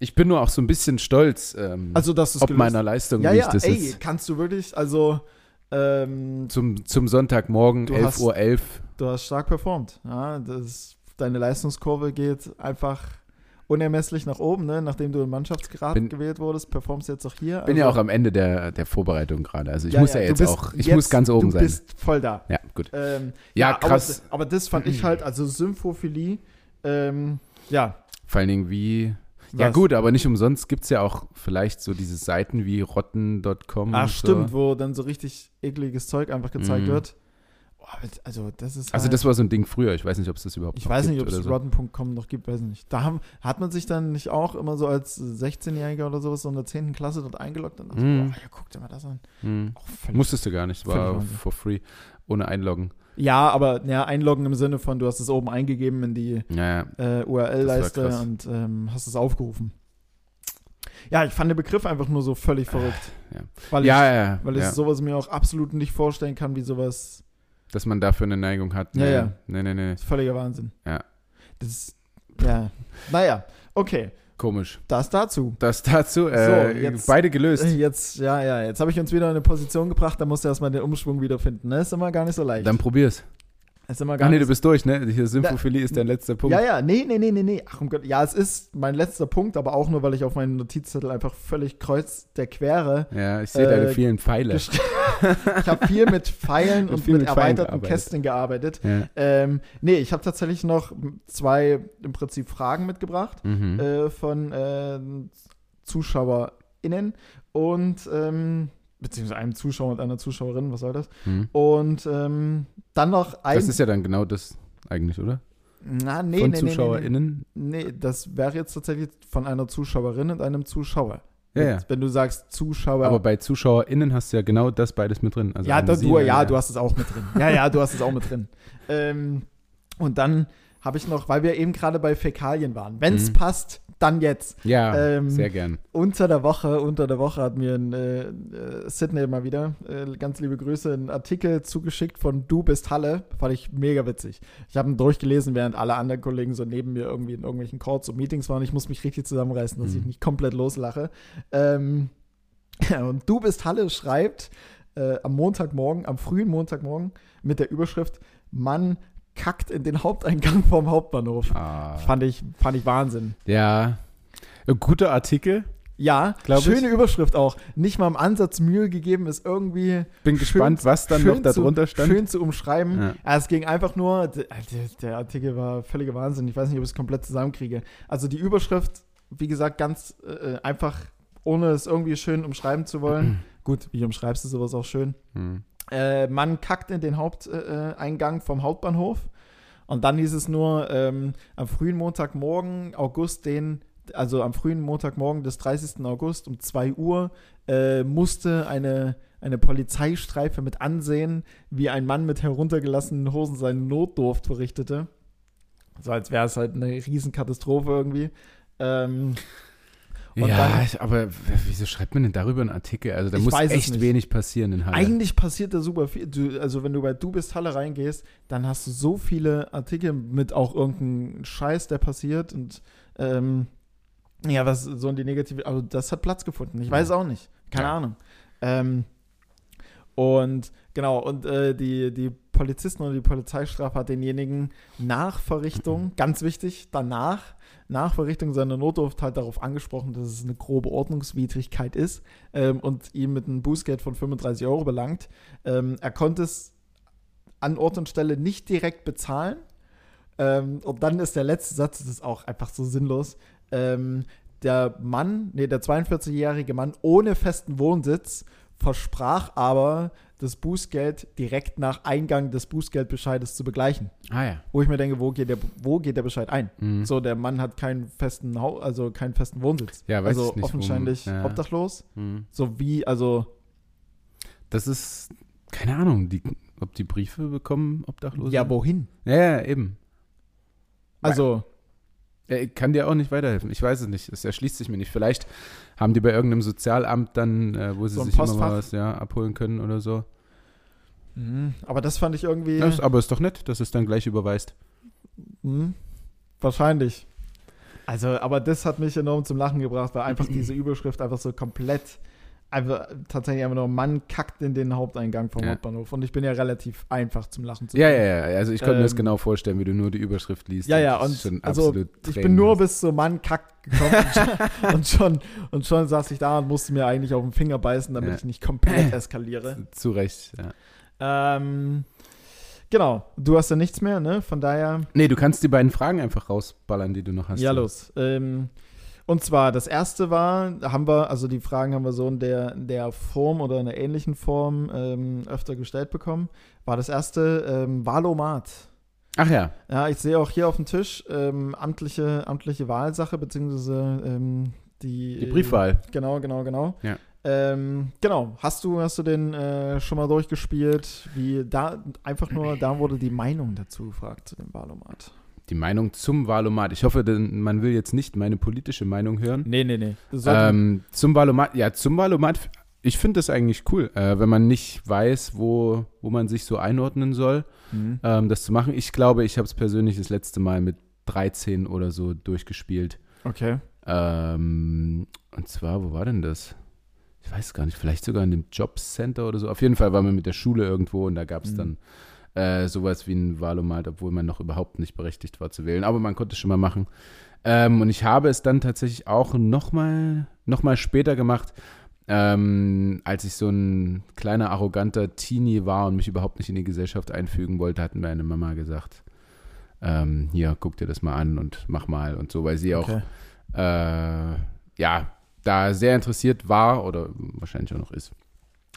ich bin nur auch so ein bisschen stolz, ähm, also dass ob gelöst- meiner Leistung, Ja, wie ja, ich das ey, jetzt kannst du wirklich, also ähm, zum, zum Sonntagmorgen, Du 11.11 hast- Uhr. 11. du hast stark performt. Ja, das, deine Leistungskurve geht einfach unermesslich nach oben, ne? Nachdem du im Mannschaftsgrad Bin- gewählt wurdest, performst du jetzt auch hier. Bin ja Also- auch am Ende der, der Vorbereitung gerade. Also ich Ja, muss ja, ja, du jetzt auch, ich jetzt- muss ganz oben du sein. bist voll da. Ja, gut. Ähm, Ja, krass. Aber, aber das fand ich halt, also Symphophilie, ähm, ja. Vor allen Dingen wie. Ja, was- gut, aber nicht umsonst gibt es ja auch vielleicht so diese Seiten wie rotten.com. Ach, stimmt, So. wo dann so richtig ekliges Zeug einfach gezeigt Mhm. wird. Also, das ist. Also, halt, das war so ein Ding früher. Ich weiß nicht, ob es das überhaupt Ich noch weiß nicht, ob es so. rotten.com noch gibt, weiß ich nicht. Da haben, hat man sich dann nicht auch immer so als 16-Jähriger oder sowas so in der 10. Klasse dort eingeloggt und dachte, Mhm. boah, ja, guck dir mal das an. Auch völlig- Musstest du gar nicht. War for free. Ohne Einloggen. Ja, aber ja, einloggen im Sinne von, du hast es oben eingegeben in die Ja, ja. äh, URL-Leiste und ähm, hast es aufgerufen. Ja, ich fand den Begriff einfach nur so völlig verrückt. ja. Weil ich, ja, ja, weil ich sowas mir auch absolut nicht vorstellen kann, wie sowas. Dass man dafür eine Neigung hat. Ja, Nee, ja. Nee, nee, nee. Das ist völliger Wahnsinn. Ja. Das ist, ja. Naja, okay. Komisch. Das dazu. Das dazu. Äh, jetzt- beide gelöst. Jetzt, ja, ja, jetzt habe ich uns wieder in eine Position gebracht, da musst du erstmal den Umschwung wiederfinden. Ne? Ist immer gar nicht so leicht. Dann probier's. Ist immer gar Ach nee, du bist durch, ne? Hier Symphoophilie ist dein letzter Punkt. Ja, ja, nee, nee, nee, nee, nee. Ach, um Gott. Ja, es ist mein letzter Punkt, aber auch nur, weil ich auf meinen Notizzettel einfach völlig kreuz der Quere. Ja, ich sehe deine Äh, vielen Pfeile. *laughs* ich habe viel mit Pfeilen *laughs* und mit, mit erweiterten. Kästen gearbeitet. Ja. Ähm, nee, ich habe tatsächlich noch zwei im Prinzip Fragen mitgebracht Mhm. äh, von äh, ZuschauerInnen und ähm, beziehungsweise einem Zuschauer und einer Zuschauerin, was soll das? Mhm. Und ähm, dann noch ein Das ist ja dann genau das eigentlich, oder? Na, nee, von nee, nee, ZuschauerInnen? Nee, nee, das wäre jetzt tatsächlich von einer Zuschauerin und einem Zuschauer. Ja, ja. Wenn du sagst Zuschauer. Aber bei ZuschauerInnen hast du ja genau das beides mit drin. Also ja, da, du, ja, eine- du hast es auch mit drin. Ja, ja, du hast es auch mit drin. Ähm, und dann habe ich noch, weil wir eben gerade bei Fäkalien waren. Wenn es Mhm. passt, dann jetzt. Ja, ähm, sehr gern. Unter der Woche, unter der Woche hat mir ein, äh, äh, Sydney mal wieder, äh, ganz liebe Grüße, einen Artikel zugeschickt von Du bist Halle. Fand ich mega witzig. Ich habe ihn durchgelesen, während alle anderen Kollegen so neben mir irgendwie in irgendwelchen Calls und Meetings waren. Ich muss mich richtig zusammenreißen, dass Mhm. ich nicht komplett loslache. Ähm, und Du bist Halle schreibt äh, am Montagmorgen, am frühen Montagmorgen mit der Überschrift Mann kackt in den Haupteingang *laughs* vom Hauptbahnhof. Ah, Fand ich, fand ich Wahnsinn. ja, Ein guter Artikel. Ja, Glaub ich. schöne Überschrift auch. Nicht mal im Ansatz Mühe gegeben, ist irgendwie Bin Schön- gespannt, was dann noch darunter zu, stand. Schön zu umschreiben. Ja. Ja, es ging einfach nur, der, der, Artikel war völliger Wahnsinn. Ich weiß nicht, ob ich es komplett zusammenkriege. Also die Überschrift, wie gesagt, ganz äh, einfach, ohne es irgendwie schön umschreiben zu wollen. *clears throat* Gut, wie umschreibst du sowas auch schön? Hm. Äh, man kackt in den Haupteingang Eingang vom Hauptbahnhof. Und dann hieß es nur, ähm, am frühen Montagmorgen, August, den, also am frühen Montagmorgen des 30. August um 2 Uhr, äh, musste eine, eine Polizeistreife mit ansehen, wie ein Mann mit heruntergelassenen Hosen seinen Notdurft verrichtete. So als wäre es halt eine Riesenkatastrophe irgendwie. Ähm, Und ja, dann- aber wieso schreibt man denn darüber einen Artikel? Also da muss echt nicht. wenig passieren in Halle. Eigentlich passiert da super viel. Du, also wenn du bei Du bist Halle reingehst, dann hast du so viele Artikel mit auch irgendeinem Scheiß, der passiert und ähm, ja, was so in die negative, also das hat Platz gefunden. Ich weiß auch nicht. Keine Ja. Ahnung. Ähm, und genau, und äh, die, die Polizisten oder die Polizeistrafe hat denjenigen nach Verrichtung, *clears throat* ganz wichtig, danach, nach Verrichtung seiner Notdurft halt darauf angesprochen, dass es eine grobe Ordnungswidrigkeit ist ähm, und ihm mit einem Bußgeld von 35 Euro belangt. Ähm, er konnte es an Ort und Stelle nicht direkt bezahlen. Ähm, und dann ist der letzte Satz, das ist auch einfach so sinnlos. Ähm, der Mann, nee, der 42-jährige Mann ohne festen Wohnsitz versprach aber, das Bußgeld direkt nach Eingang des Bußgeldbescheides zu begleichen. ah ja. Wo ich mir denke, wo geht der, wo geht der Bescheid ein? Mhm. So, der Mann hat keinen festen, also keinen festen Wohnsitz. Ja, weiß also ich nicht, offensichtlich ja. obdachlos. Mhm. So wie, also, Das ist, keine Ahnung, die, ob die Briefe bekommen, Obdachlose? ja, wohin? Ja, ja, eben. Also, kann dir auch nicht weiterhelfen. Ich weiß es nicht. Es erschließt sich mir nicht. Vielleicht haben die bei irgendeinem Sozialamt dann, äh, wo sie So sich immer Postfach? mal was ja, abholen können oder so. mhm, aber das fand ich irgendwie. Das, aber ist doch nett, dass es dann gleich überweist. Hm, wahrscheinlich. Also, aber das hat mich enorm zum Lachen gebracht, weil einfach *clears throat* diese Überschrift einfach so komplett, einfach tatsächlich einfach nur Mann kackt in den Haupteingang vom Ja. Hauptbahnhof. Und ich bin ja relativ einfach zum Lachen zu Ja, bringen. ja, ja. Also ich konnte mir das Ähm, genau vorstellen, wie du nur die Überschrift liest. Ja, ja, und schon also ich bin nur bis zum Mann kackt gekommen *laughs* und, schon, und schon saß ich da und musste mir eigentlich auf den Finger beißen, damit Ja. ich nicht komplett *laughs* eskaliere. Zu Recht, ja. Ähm, genau, du hast ja nichts mehr, ne? Von daher Nee, du kannst die beiden Fragen einfach rausballern, die du noch hast. Ja, los. Ähm, und zwar, das erste war, haben wir, also die Fragen haben wir so in der, der Form oder in einer ähnlichen Form ähm, öfter gestellt bekommen. War das erste ähm, Wahlomat. Ach ja. Ja, ich sehe auch hier auf dem Tisch ähm, amtliche, amtliche Wahlsache, beziehungsweise ähm, die, Die Briefwahl. Genau, genau, genau. Ja. Ähm, genau. Hast du, hast du den äh, schon mal durchgespielt? Wie da einfach nur, da wurde die Meinung dazu gefragt zu dem Wahlomat. Die Meinung zum Wahlomat. Ich hoffe, denn man will jetzt nicht meine politische Meinung hören. Nee, nee, nee. Ähm, zum Wahlomat, ja, zum Wahlomat, ich finde das eigentlich cool, äh, wenn man nicht weiß, wo, wo man sich so einordnen soll, Mhm. ähm, das zu machen. Ich glaube, ich habe es persönlich das letzte Mal mit 13 oder so durchgespielt. Okay. Ähm, und zwar, wo war denn das? Ich weiß gar nicht, vielleicht sogar in dem Jobcenter oder so. Auf jeden Fall war man mit der Schule irgendwo und da gab es Mhm. dann äh, sowas wie ein Wahlomat, obwohl man noch überhaupt nicht berechtigt war zu wählen. Aber man konnte es schon mal machen. Ähm, und ich habe es dann tatsächlich auch nochmal noch mal später gemacht, ähm, als ich so ein kleiner, arroganter Teenie war und mich überhaupt nicht in die Gesellschaft einfügen wollte, hat mir eine Mama gesagt, ähm, hier, guck dir das mal an und mach mal und so, weil sie auch okay. äh, ja, da sehr interessiert war oder wahrscheinlich auch noch ist.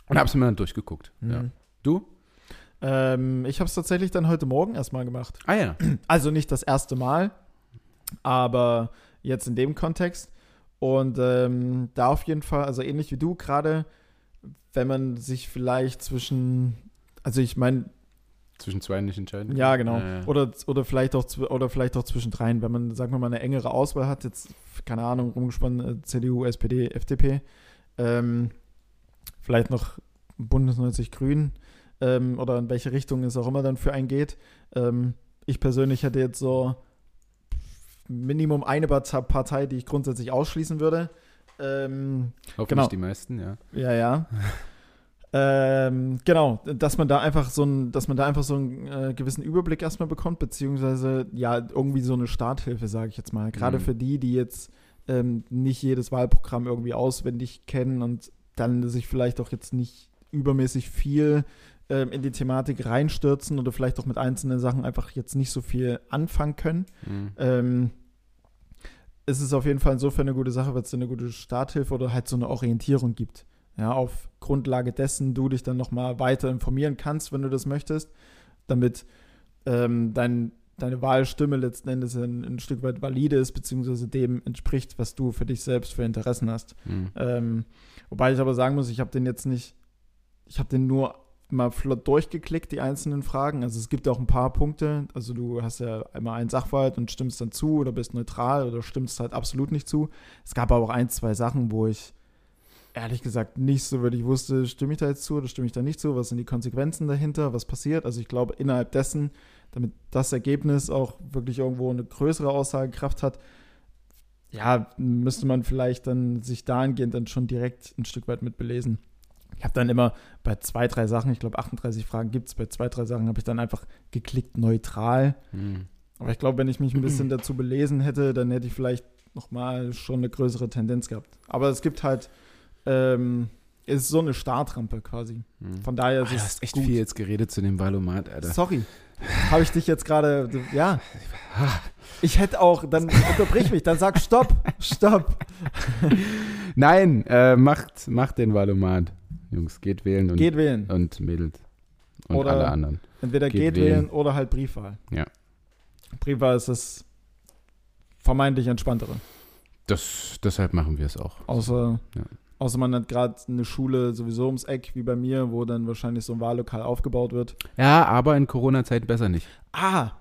Und habe es mir dann durchgeguckt. Ja. Mhm. Du? Ähm, ich habe es tatsächlich dann heute Morgen erstmal gemacht. Ah ja. *clears throat* Also nicht das erste Mal, aber jetzt in dem Kontext. Und ähm, da auf jeden Fall, also ähnlich wie du gerade, wenn man sich vielleicht zwischen, also ich meine, Zwischen zwei nicht entscheiden. kann. ja genau, ja. oder oder vielleicht auch oder vielleicht auch zwischen dreien, wenn man sagen wir mal eine engere Auswahl hat, jetzt keine Ahnung rumgesponnen äh, CDU, SPD, FDP, ähm, vielleicht noch Bundes 90 Grün ähm, oder in welche Richtung es auch immer dann für einen geht. Ähm, ich persönlich hätte jetzt so Minimum eine Part- Partei, die ich grundsätzlich ausschließen würde. Ähm, Hoffentlich genau. die meisten, ja. ja, ja. *laughs* ähm, genau, dass man da einfach so ein, dass man da einfach so einen äh, gewissen Überblick erstmal bekommt, beziehungsweise ja, irgendwie so eine Starthilfe, sage ich jetzt mal. Gerade Mhm. für die, die jetzt ähm, nicht jedes Wahlprogramm irgendwie auswendig kennen und dann sich vielleicht auch jetzt nicht übermäßig viel ähm, in die Thematik reinstürzen oder vielleicht auch mit einzelnen Sachen einfach jetzt nicht so viel anfangen können. Mhm. Ähm, es ist auf jeden Fall insofern eine gute Sache, weil es eine gute Starthilfe oder halt so eine Orientierung gibt. Ja, auf Grundlage dessen du dich dann nochmal weiter informieren kannst, wenn du das möchtest, damit ähm, dein, deine Wahlstimme letzten Endes ein, ein Stück weit valide ist, beziehungsweise dem entspricht, was du für dich selbst für Interessen hast. Mhm. Ähm, wobei ich aber sagen muss, ich habe den jetzt nicht, ich habe den nur mal flott durchgeklickt, die einzelnen Fragen. Also es gibt auch ein paar Punkte. Also du hast ja einmal einen Sachverhalt und stimmst dann zu oder bist neutral oder stimmst halt absolut nicht zu. Es gab aber auch ein, zwei Sachen, wo ich ehrlich gesagt nicht so wirklich wusste, stimme ich da jetzt zu oder stimme ich da nicht zu, was sind die Konsequenzen dahinter, was passiert. Also ich glaube, innerhalb dessen, damit das Ergebnis auch wirklich irgendwo eine größere Aussagekraft hat, ja, müsste man vielleicht dann sich dahingehend dann schon direkt ein Stück weit mit belesen. Ich habe dann immer bei zwei, drei Sachen, ich glaube 38 Fragen gibt es, bei zwei, drei Sachen habe ich dann einfach geklickt neutral. Mhm. Aber ich glaube, wenn ich mich ein bisschen *clears throat* dazu belesen hätte, dann hätte ich vielleicht nochmal schon eine größere Tendenz gehabt. Aber es gibt halt, ähm, es ist so eine Startrampe quasi. Mhm. Von daher Ah, ist du es hast echt gut. viel jetzt geredet zu dem Valomat, Alter. Sorry. Habe ich dich jetzt gerade, ja. *laughs* Ich hätte auch, dann unterbrich mich, dann sag Stopp, Stopp. *laughs* Nein, äh, macht, macht den Valomat. Jungs, geht wählen und, Geht wählen. und Mädels. Und Oder- alle anderen. Entweder geht, Geht wählen. wählen. oder halt Briefwahl. Ja. Briefwahl ist das vermeintlich entspanntere. Das, deshalb machen wir es auch. Außer, Ja. außer man hat gerade eine Schule sowieso ums Eck, wie bei mir, wo dann wahrscheinlich so ein Wahllokal aufgebaut wird. Ja, aber in Corona-Zeiten besser nicht. Ah,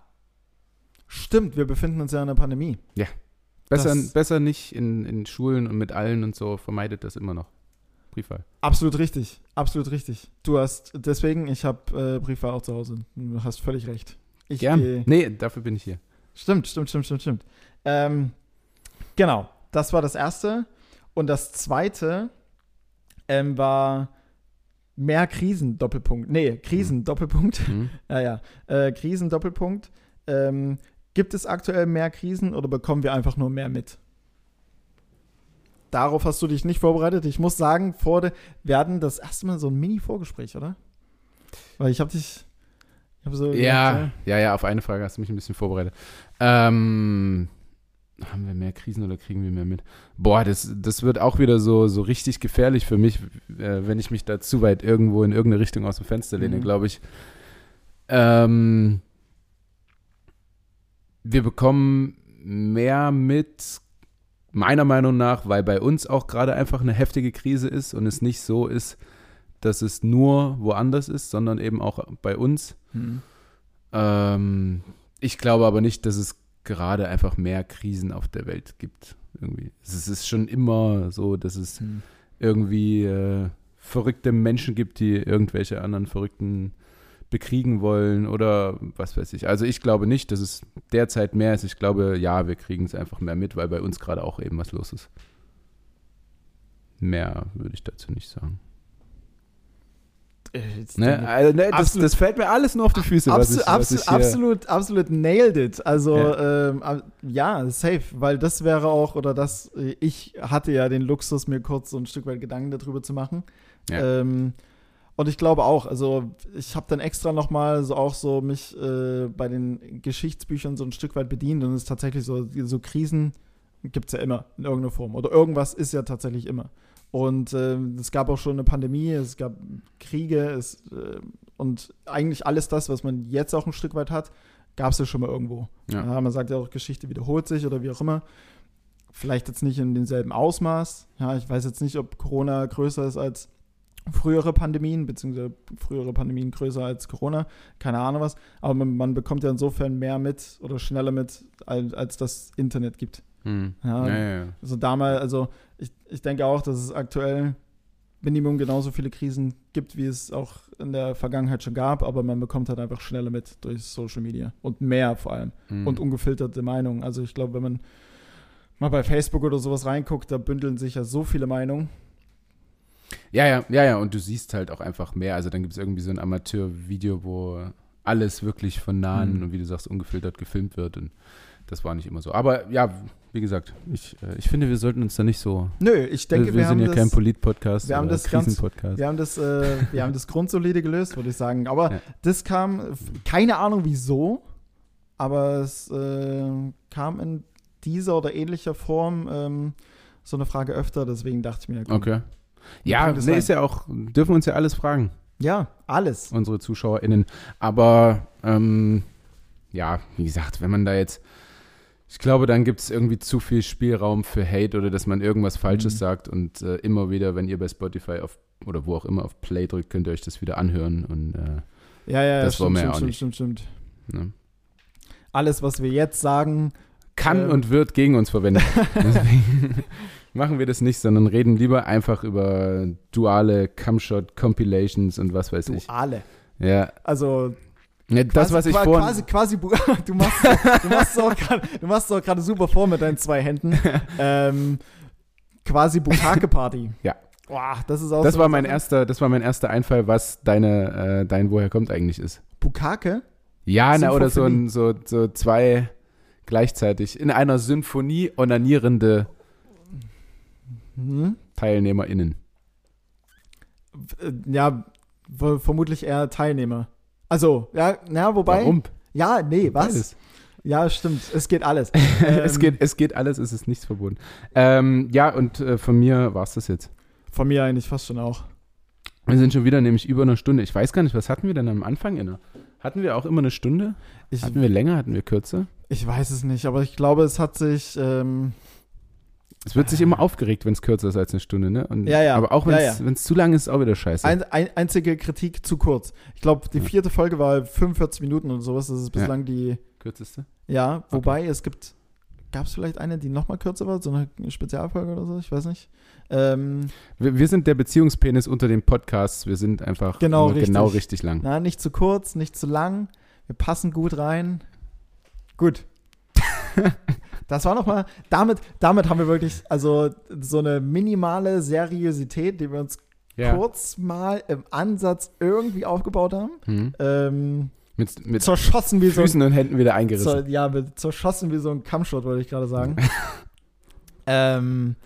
stimmt, wir befinden uns ja in einer Pandemie. Besser, Das- besser nicht in, in Schulen und mit allen und so. Vermeidet das immer noch. Briefwahl. Absolut richtig, absolut richtig. Du hast, deswegen, ich habe äh, Briefwahl auch zu Hause. Du hast völlig recht. Ich Gern. geh- Nee, dafür bin ich hier. Stimmt, stimmt, stimmt, stimmt, stimmt. Ähm, genau, das war das erste. Und das zweite ähm, war mehr Krisen, Doppelpunkt. Nee, Krisen, Doppelpunkt. Hm? *laughs* ja, ja. Äh, Krisen, Doppelpunkt. Ähm, gibt es aktuell mehr Krisen oder bekommen wir einfach nur mehr mit? Darauf hast du dich nicht vorbereitet. Ich muss sagen, vor der, wir hatten das erste Mal so ein Mini-Vorgespräch, oder? Weil ich habe dich. Ich hab so Ja, gedacht, ja, ja, auf eine Frage hast du mich ein bisschen vorbereitet. Ähm, haben wir mehr Krisen oder kriegen wir mehr mit? Boah, das, das wird auch wieder so, so richtig gefährlich für mich, äh, wenn ich mich da zu weit irgendwo in irgendeine Richtung aus dem Fenster lehne, Mhm. glaube ich. Ähm, wir bekommen mehr mit, meiner Meinung nach, weil bei uns auch gerade einfach eine heftige Krise ist und es nicht so ist, dass es nur woanders ist, sondern eben auch bei uns. Hm. Ähm, ich glaube aber nicht, dass es gerade einfach mehr Krisen auf der Welt gibt. Irgendwie. Es ist schon immer so, dass es Hm. irgendwie äh, verrückte Menschen gibt, die irgendwelche anderen Verrückten bekriegen wollen oder was weiß ich. Also ich glaube nicht, dass es derzeit mehr ist. Ich glaube, ja, wir kriegen es einfach mehr mit, weil bei uns gerade auch eben was los ist. Mehr würde ich dazu nicht sagen. Äh, Ne? Also, ne, das, Absolut. das fällt mir alles nur auf die Füße. Absu ich, hier- absolut, absolut nailed it. Also Ja. ähm, ja, safe, weil das wäre auch, oder das, äh, ich hatte ja den Luxus, mir kurz so ein Stück weit Gedanken darüber zu machen. Ja. Ähm, und ich glaube auch, also ich habe dann extra nochmal so auch so mich äh, bei den Geschichtsbüchern so ein Stück weit bedient und es ist tatsächlich so, so Krisen gibt es ja immer in irgendeiner Form. Oder irgendwas ist ja tatsächlich immer. Und ähm, es gab auch schon eine Pandemie, es gab Kriege, es, äh, und eigentlich alles das, was man jetzt auch ein Stück weit hat, gab es ja schon mal irgendwo. Ja. Ja, man sagt ja auch, Geschichte wiederholt sich oder wie auch immer. Vielleicht jetzt nicht in demselben Ausmaß. Ja, ich weiß jetzt nicht, ob Corona größer ist als frühere Pandemien, beziehungsweise frühere Pandemien größer als Corona. Keine Ahnung was. Aber man, man bekommt ja insofern mehr mit oder schneller mit, als, als das Internet gibt. Hm. Ja, Ja, ja. Also damals, also ich, ich denke auch, dass es aktuell Minimum genauso viele Krisen gibt, wie es auch in der Vergangenheit schon gab, aber man bekommt halt einfach schneller mit durch Social Media und mehr vor allem Hm. und ungefilterte Meinungen. Also ich glaube, wenn man mal bei Facebook oder sowas reinguckt, da bündeln sich ja so viele Meinungen. Ja, ja, ja, ja, und du siehst halt auch einfach mehr. Also dann gibt es irgendwie so ein Amateurvideo, wo alles wirklich von nahen Mhm. und wie du sagst, ungefiltert gefilmt wird. Und das war nicht immer so. Aber ja, wie gesagt, ich, äh, ich finde, wir sollten uns da nicht so. Nö, ich denke, wir, wir, sind haben ja das, kein Polit-Podcast wir haben das ganz- wir haben das, äh, wir haben das grundsolide gelöst, würde ich sagen. Aber Ja. das kam, keine Ahnung wieso, aber es äh, kam in dieser oder ähnlicher Form ähm, so eine Frage öfter, deswegen dachte ich mir, komm, Okay. Ja, nee, ist ja auch, dürfen uns ja alles fragen, ja, alles. unsere ZuschauerInnen. Aber ähm, ja, wie gesagt, wenn man da jetzt, ich glaube, dann gibt es irgendwie zu viel Spielraum für Hate oder dass man irgendwas Falsches Mhm. sagt und äh, immer wieder, wenn ihr bei Spotify auf oder wo auch immer auf Play drückt, könnt ihr euch das wieder anhören und äh, Ja, ja, Das wollen stimmt, wir ja stimmt, auch nicht. stimmt, stimmt, stimmt. ne? Alles, was wir jetzt sagen, kann Ähm. und wird gegen uns verwendet. *laughs* Machen wir das nicht, sondern reden lieber einfach über duale Cumshot-Compilations und was weiß du ich. alle. Ja, Also Ja, das, was ich vorhin. quasi, quasi, *laughs* du machst, du machst es auch gerade super vor mit deinen zwei Händen. *laughs* ähm, quasi Bukake-Party. Ja. Boah, das ist auch Das so war mein Sache. erster, das war mein erster Einfall, was deine, äh, dein Woher kommt eigentlich ist. Bukake? Ja, na, oder so, ein, so, so zwei gleichzeitig in einer Symphonie onanierende Hm? TeilnehmerInnen. Äh, Ja, vermutlich eher Teilnehmer. Also, ja, na, wobei. Warum? Ja, nee, was? Beides. Ja, stimmt. Es geht alles. *laughs* es, geht, es geht alles, es ist nichts verboten. Ähm, ja, und äh, von mir war es das jetzt. Von mir eigentlich fast schon auch. Wir sind schon wieder nämlich über eine Stunde. Ich weiß gar nicht, was hatten wir denn am Anfang inne? Hatten wir auch immer eine Stunde? Ich, Hatten wir länger? Hatten wir kürzer? ich weiß es nicht, aber ich glaube, es hat sich. Ähm, Es wird sich immer aufgeregt, wenn es kürzer ist als eine Stunde, ne? Und, Ja, ja. Aber auch wenn Ja, es ja. zu lang ist, ist auch wieder scheiße. ein, ein, einzige Kritik zu kurz. Ich glaube, die Ja. vierte Folge war 45 Minuten oder sowas. Das ist bislang die. Kürzeste? Ja, wobei es gibt. Gab es vielleicht eine, die noch mal kürzer war? So eine Spezialfolge oder so? Ich weiß nicht. Ähm, Wir, wir sind der Beziehungspenis unter den Podcasts. Wir sind einfach Genau richtig. genau richtig lang. na, nicht zu kurz, nicht zu lang. Wir passen gut rein. Gut. *laughs* Das war noch mal, damit, damit haben wir wirklich, also so eine minimale Seriosität, die wir uns Ja. kurz mal im Ansatz irgendwie aufgebaut haben. Hm. Ähm, Mit, mit zerschossen wie so ein Füßen und Händen wieder eingerissen. Zer, ja, mit, zerschossen wie so ein Kampfshot, wollte ich gerade sagen. *laughs* ähm,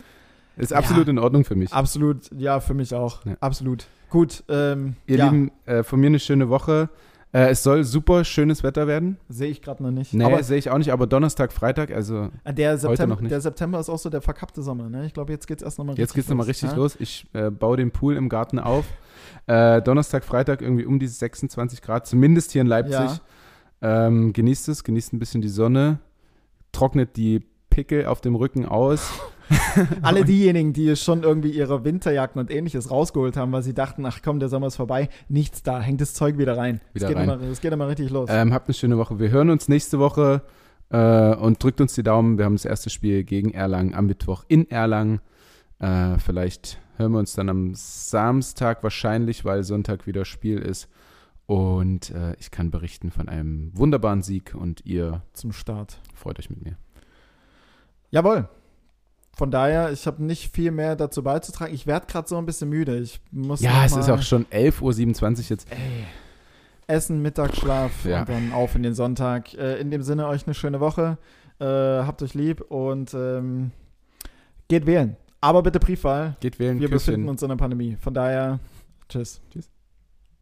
Ist absolut Ja. in Ordnung für mich. absolut, ja, für mich auch. Ja. Absolut. Gut, ähm, Ihr ja, Lieben, äh, von mir eine schöne Woche. Äh, es soll super schönes Wetter werden. sehe ich gerade noch nicht. Nee, Aber sehe ich auch nicht, aber Donnerstag, Freitag, also der September, noch nicht. der September ist auch so der verkappte Sommer, ne? Ich glaube, jetzt geht's erst nochmal richtig jetzt geht's nochmal richtig ja? los. Ich äh, baue den Pool im Garten auf. Äh, Donnerstag, Freitag irgendwie um die 26 Grad, zumindest hier in Leipzig. Ähm, genießt es, genießt ein bisschen die Sonne, trocknet die Pickel auf dem Rücken aus. *laughs* Alle diejenigen, die schon irgendwie ihre Winterjacken und ähnliches rausgeholt haben, weil sie dachten, ach komm, der Sommer ist vorbei, nichts da, hängt das Zeug wieder rein. Wieder es, geht rein. Immer, es geht immer richtig los. Ähm, habt eine schöne Woche. Wir hören uns nächste Woche äh, und drückt uns die Daumen. Wir haben das erste Spiel gegen Erlangen am Mittwoch in Erlangen. Äh, vielleicht hören wir uns dann am Samstag wahrscheinlich, weil Sonntag wieder Spiel ist. Und äh, ich kann berichten von einem wunderbaren Sieg und ihr Zum Start. freut euch mit mir. Jawohl. Von daher, ich habe nicht viel mehr dazu beizutragen. Ich werde gerade so ein bisschen müde. Ich muss Ja, es ist auch schon 11.27 Uhr jetzt. Essen, Mittagsschlaf Ja. und dann auf in den Sonntag. Äh, in dem Sinne, euch eine schöne Woche. Äh, habt euch lieb und ähm, geht wählen. Aber bitte Briefwahl. Geht wählen, Wir Küsschen. befinden uns in einer Pandemie. Von daher, tschüss. Tschüss.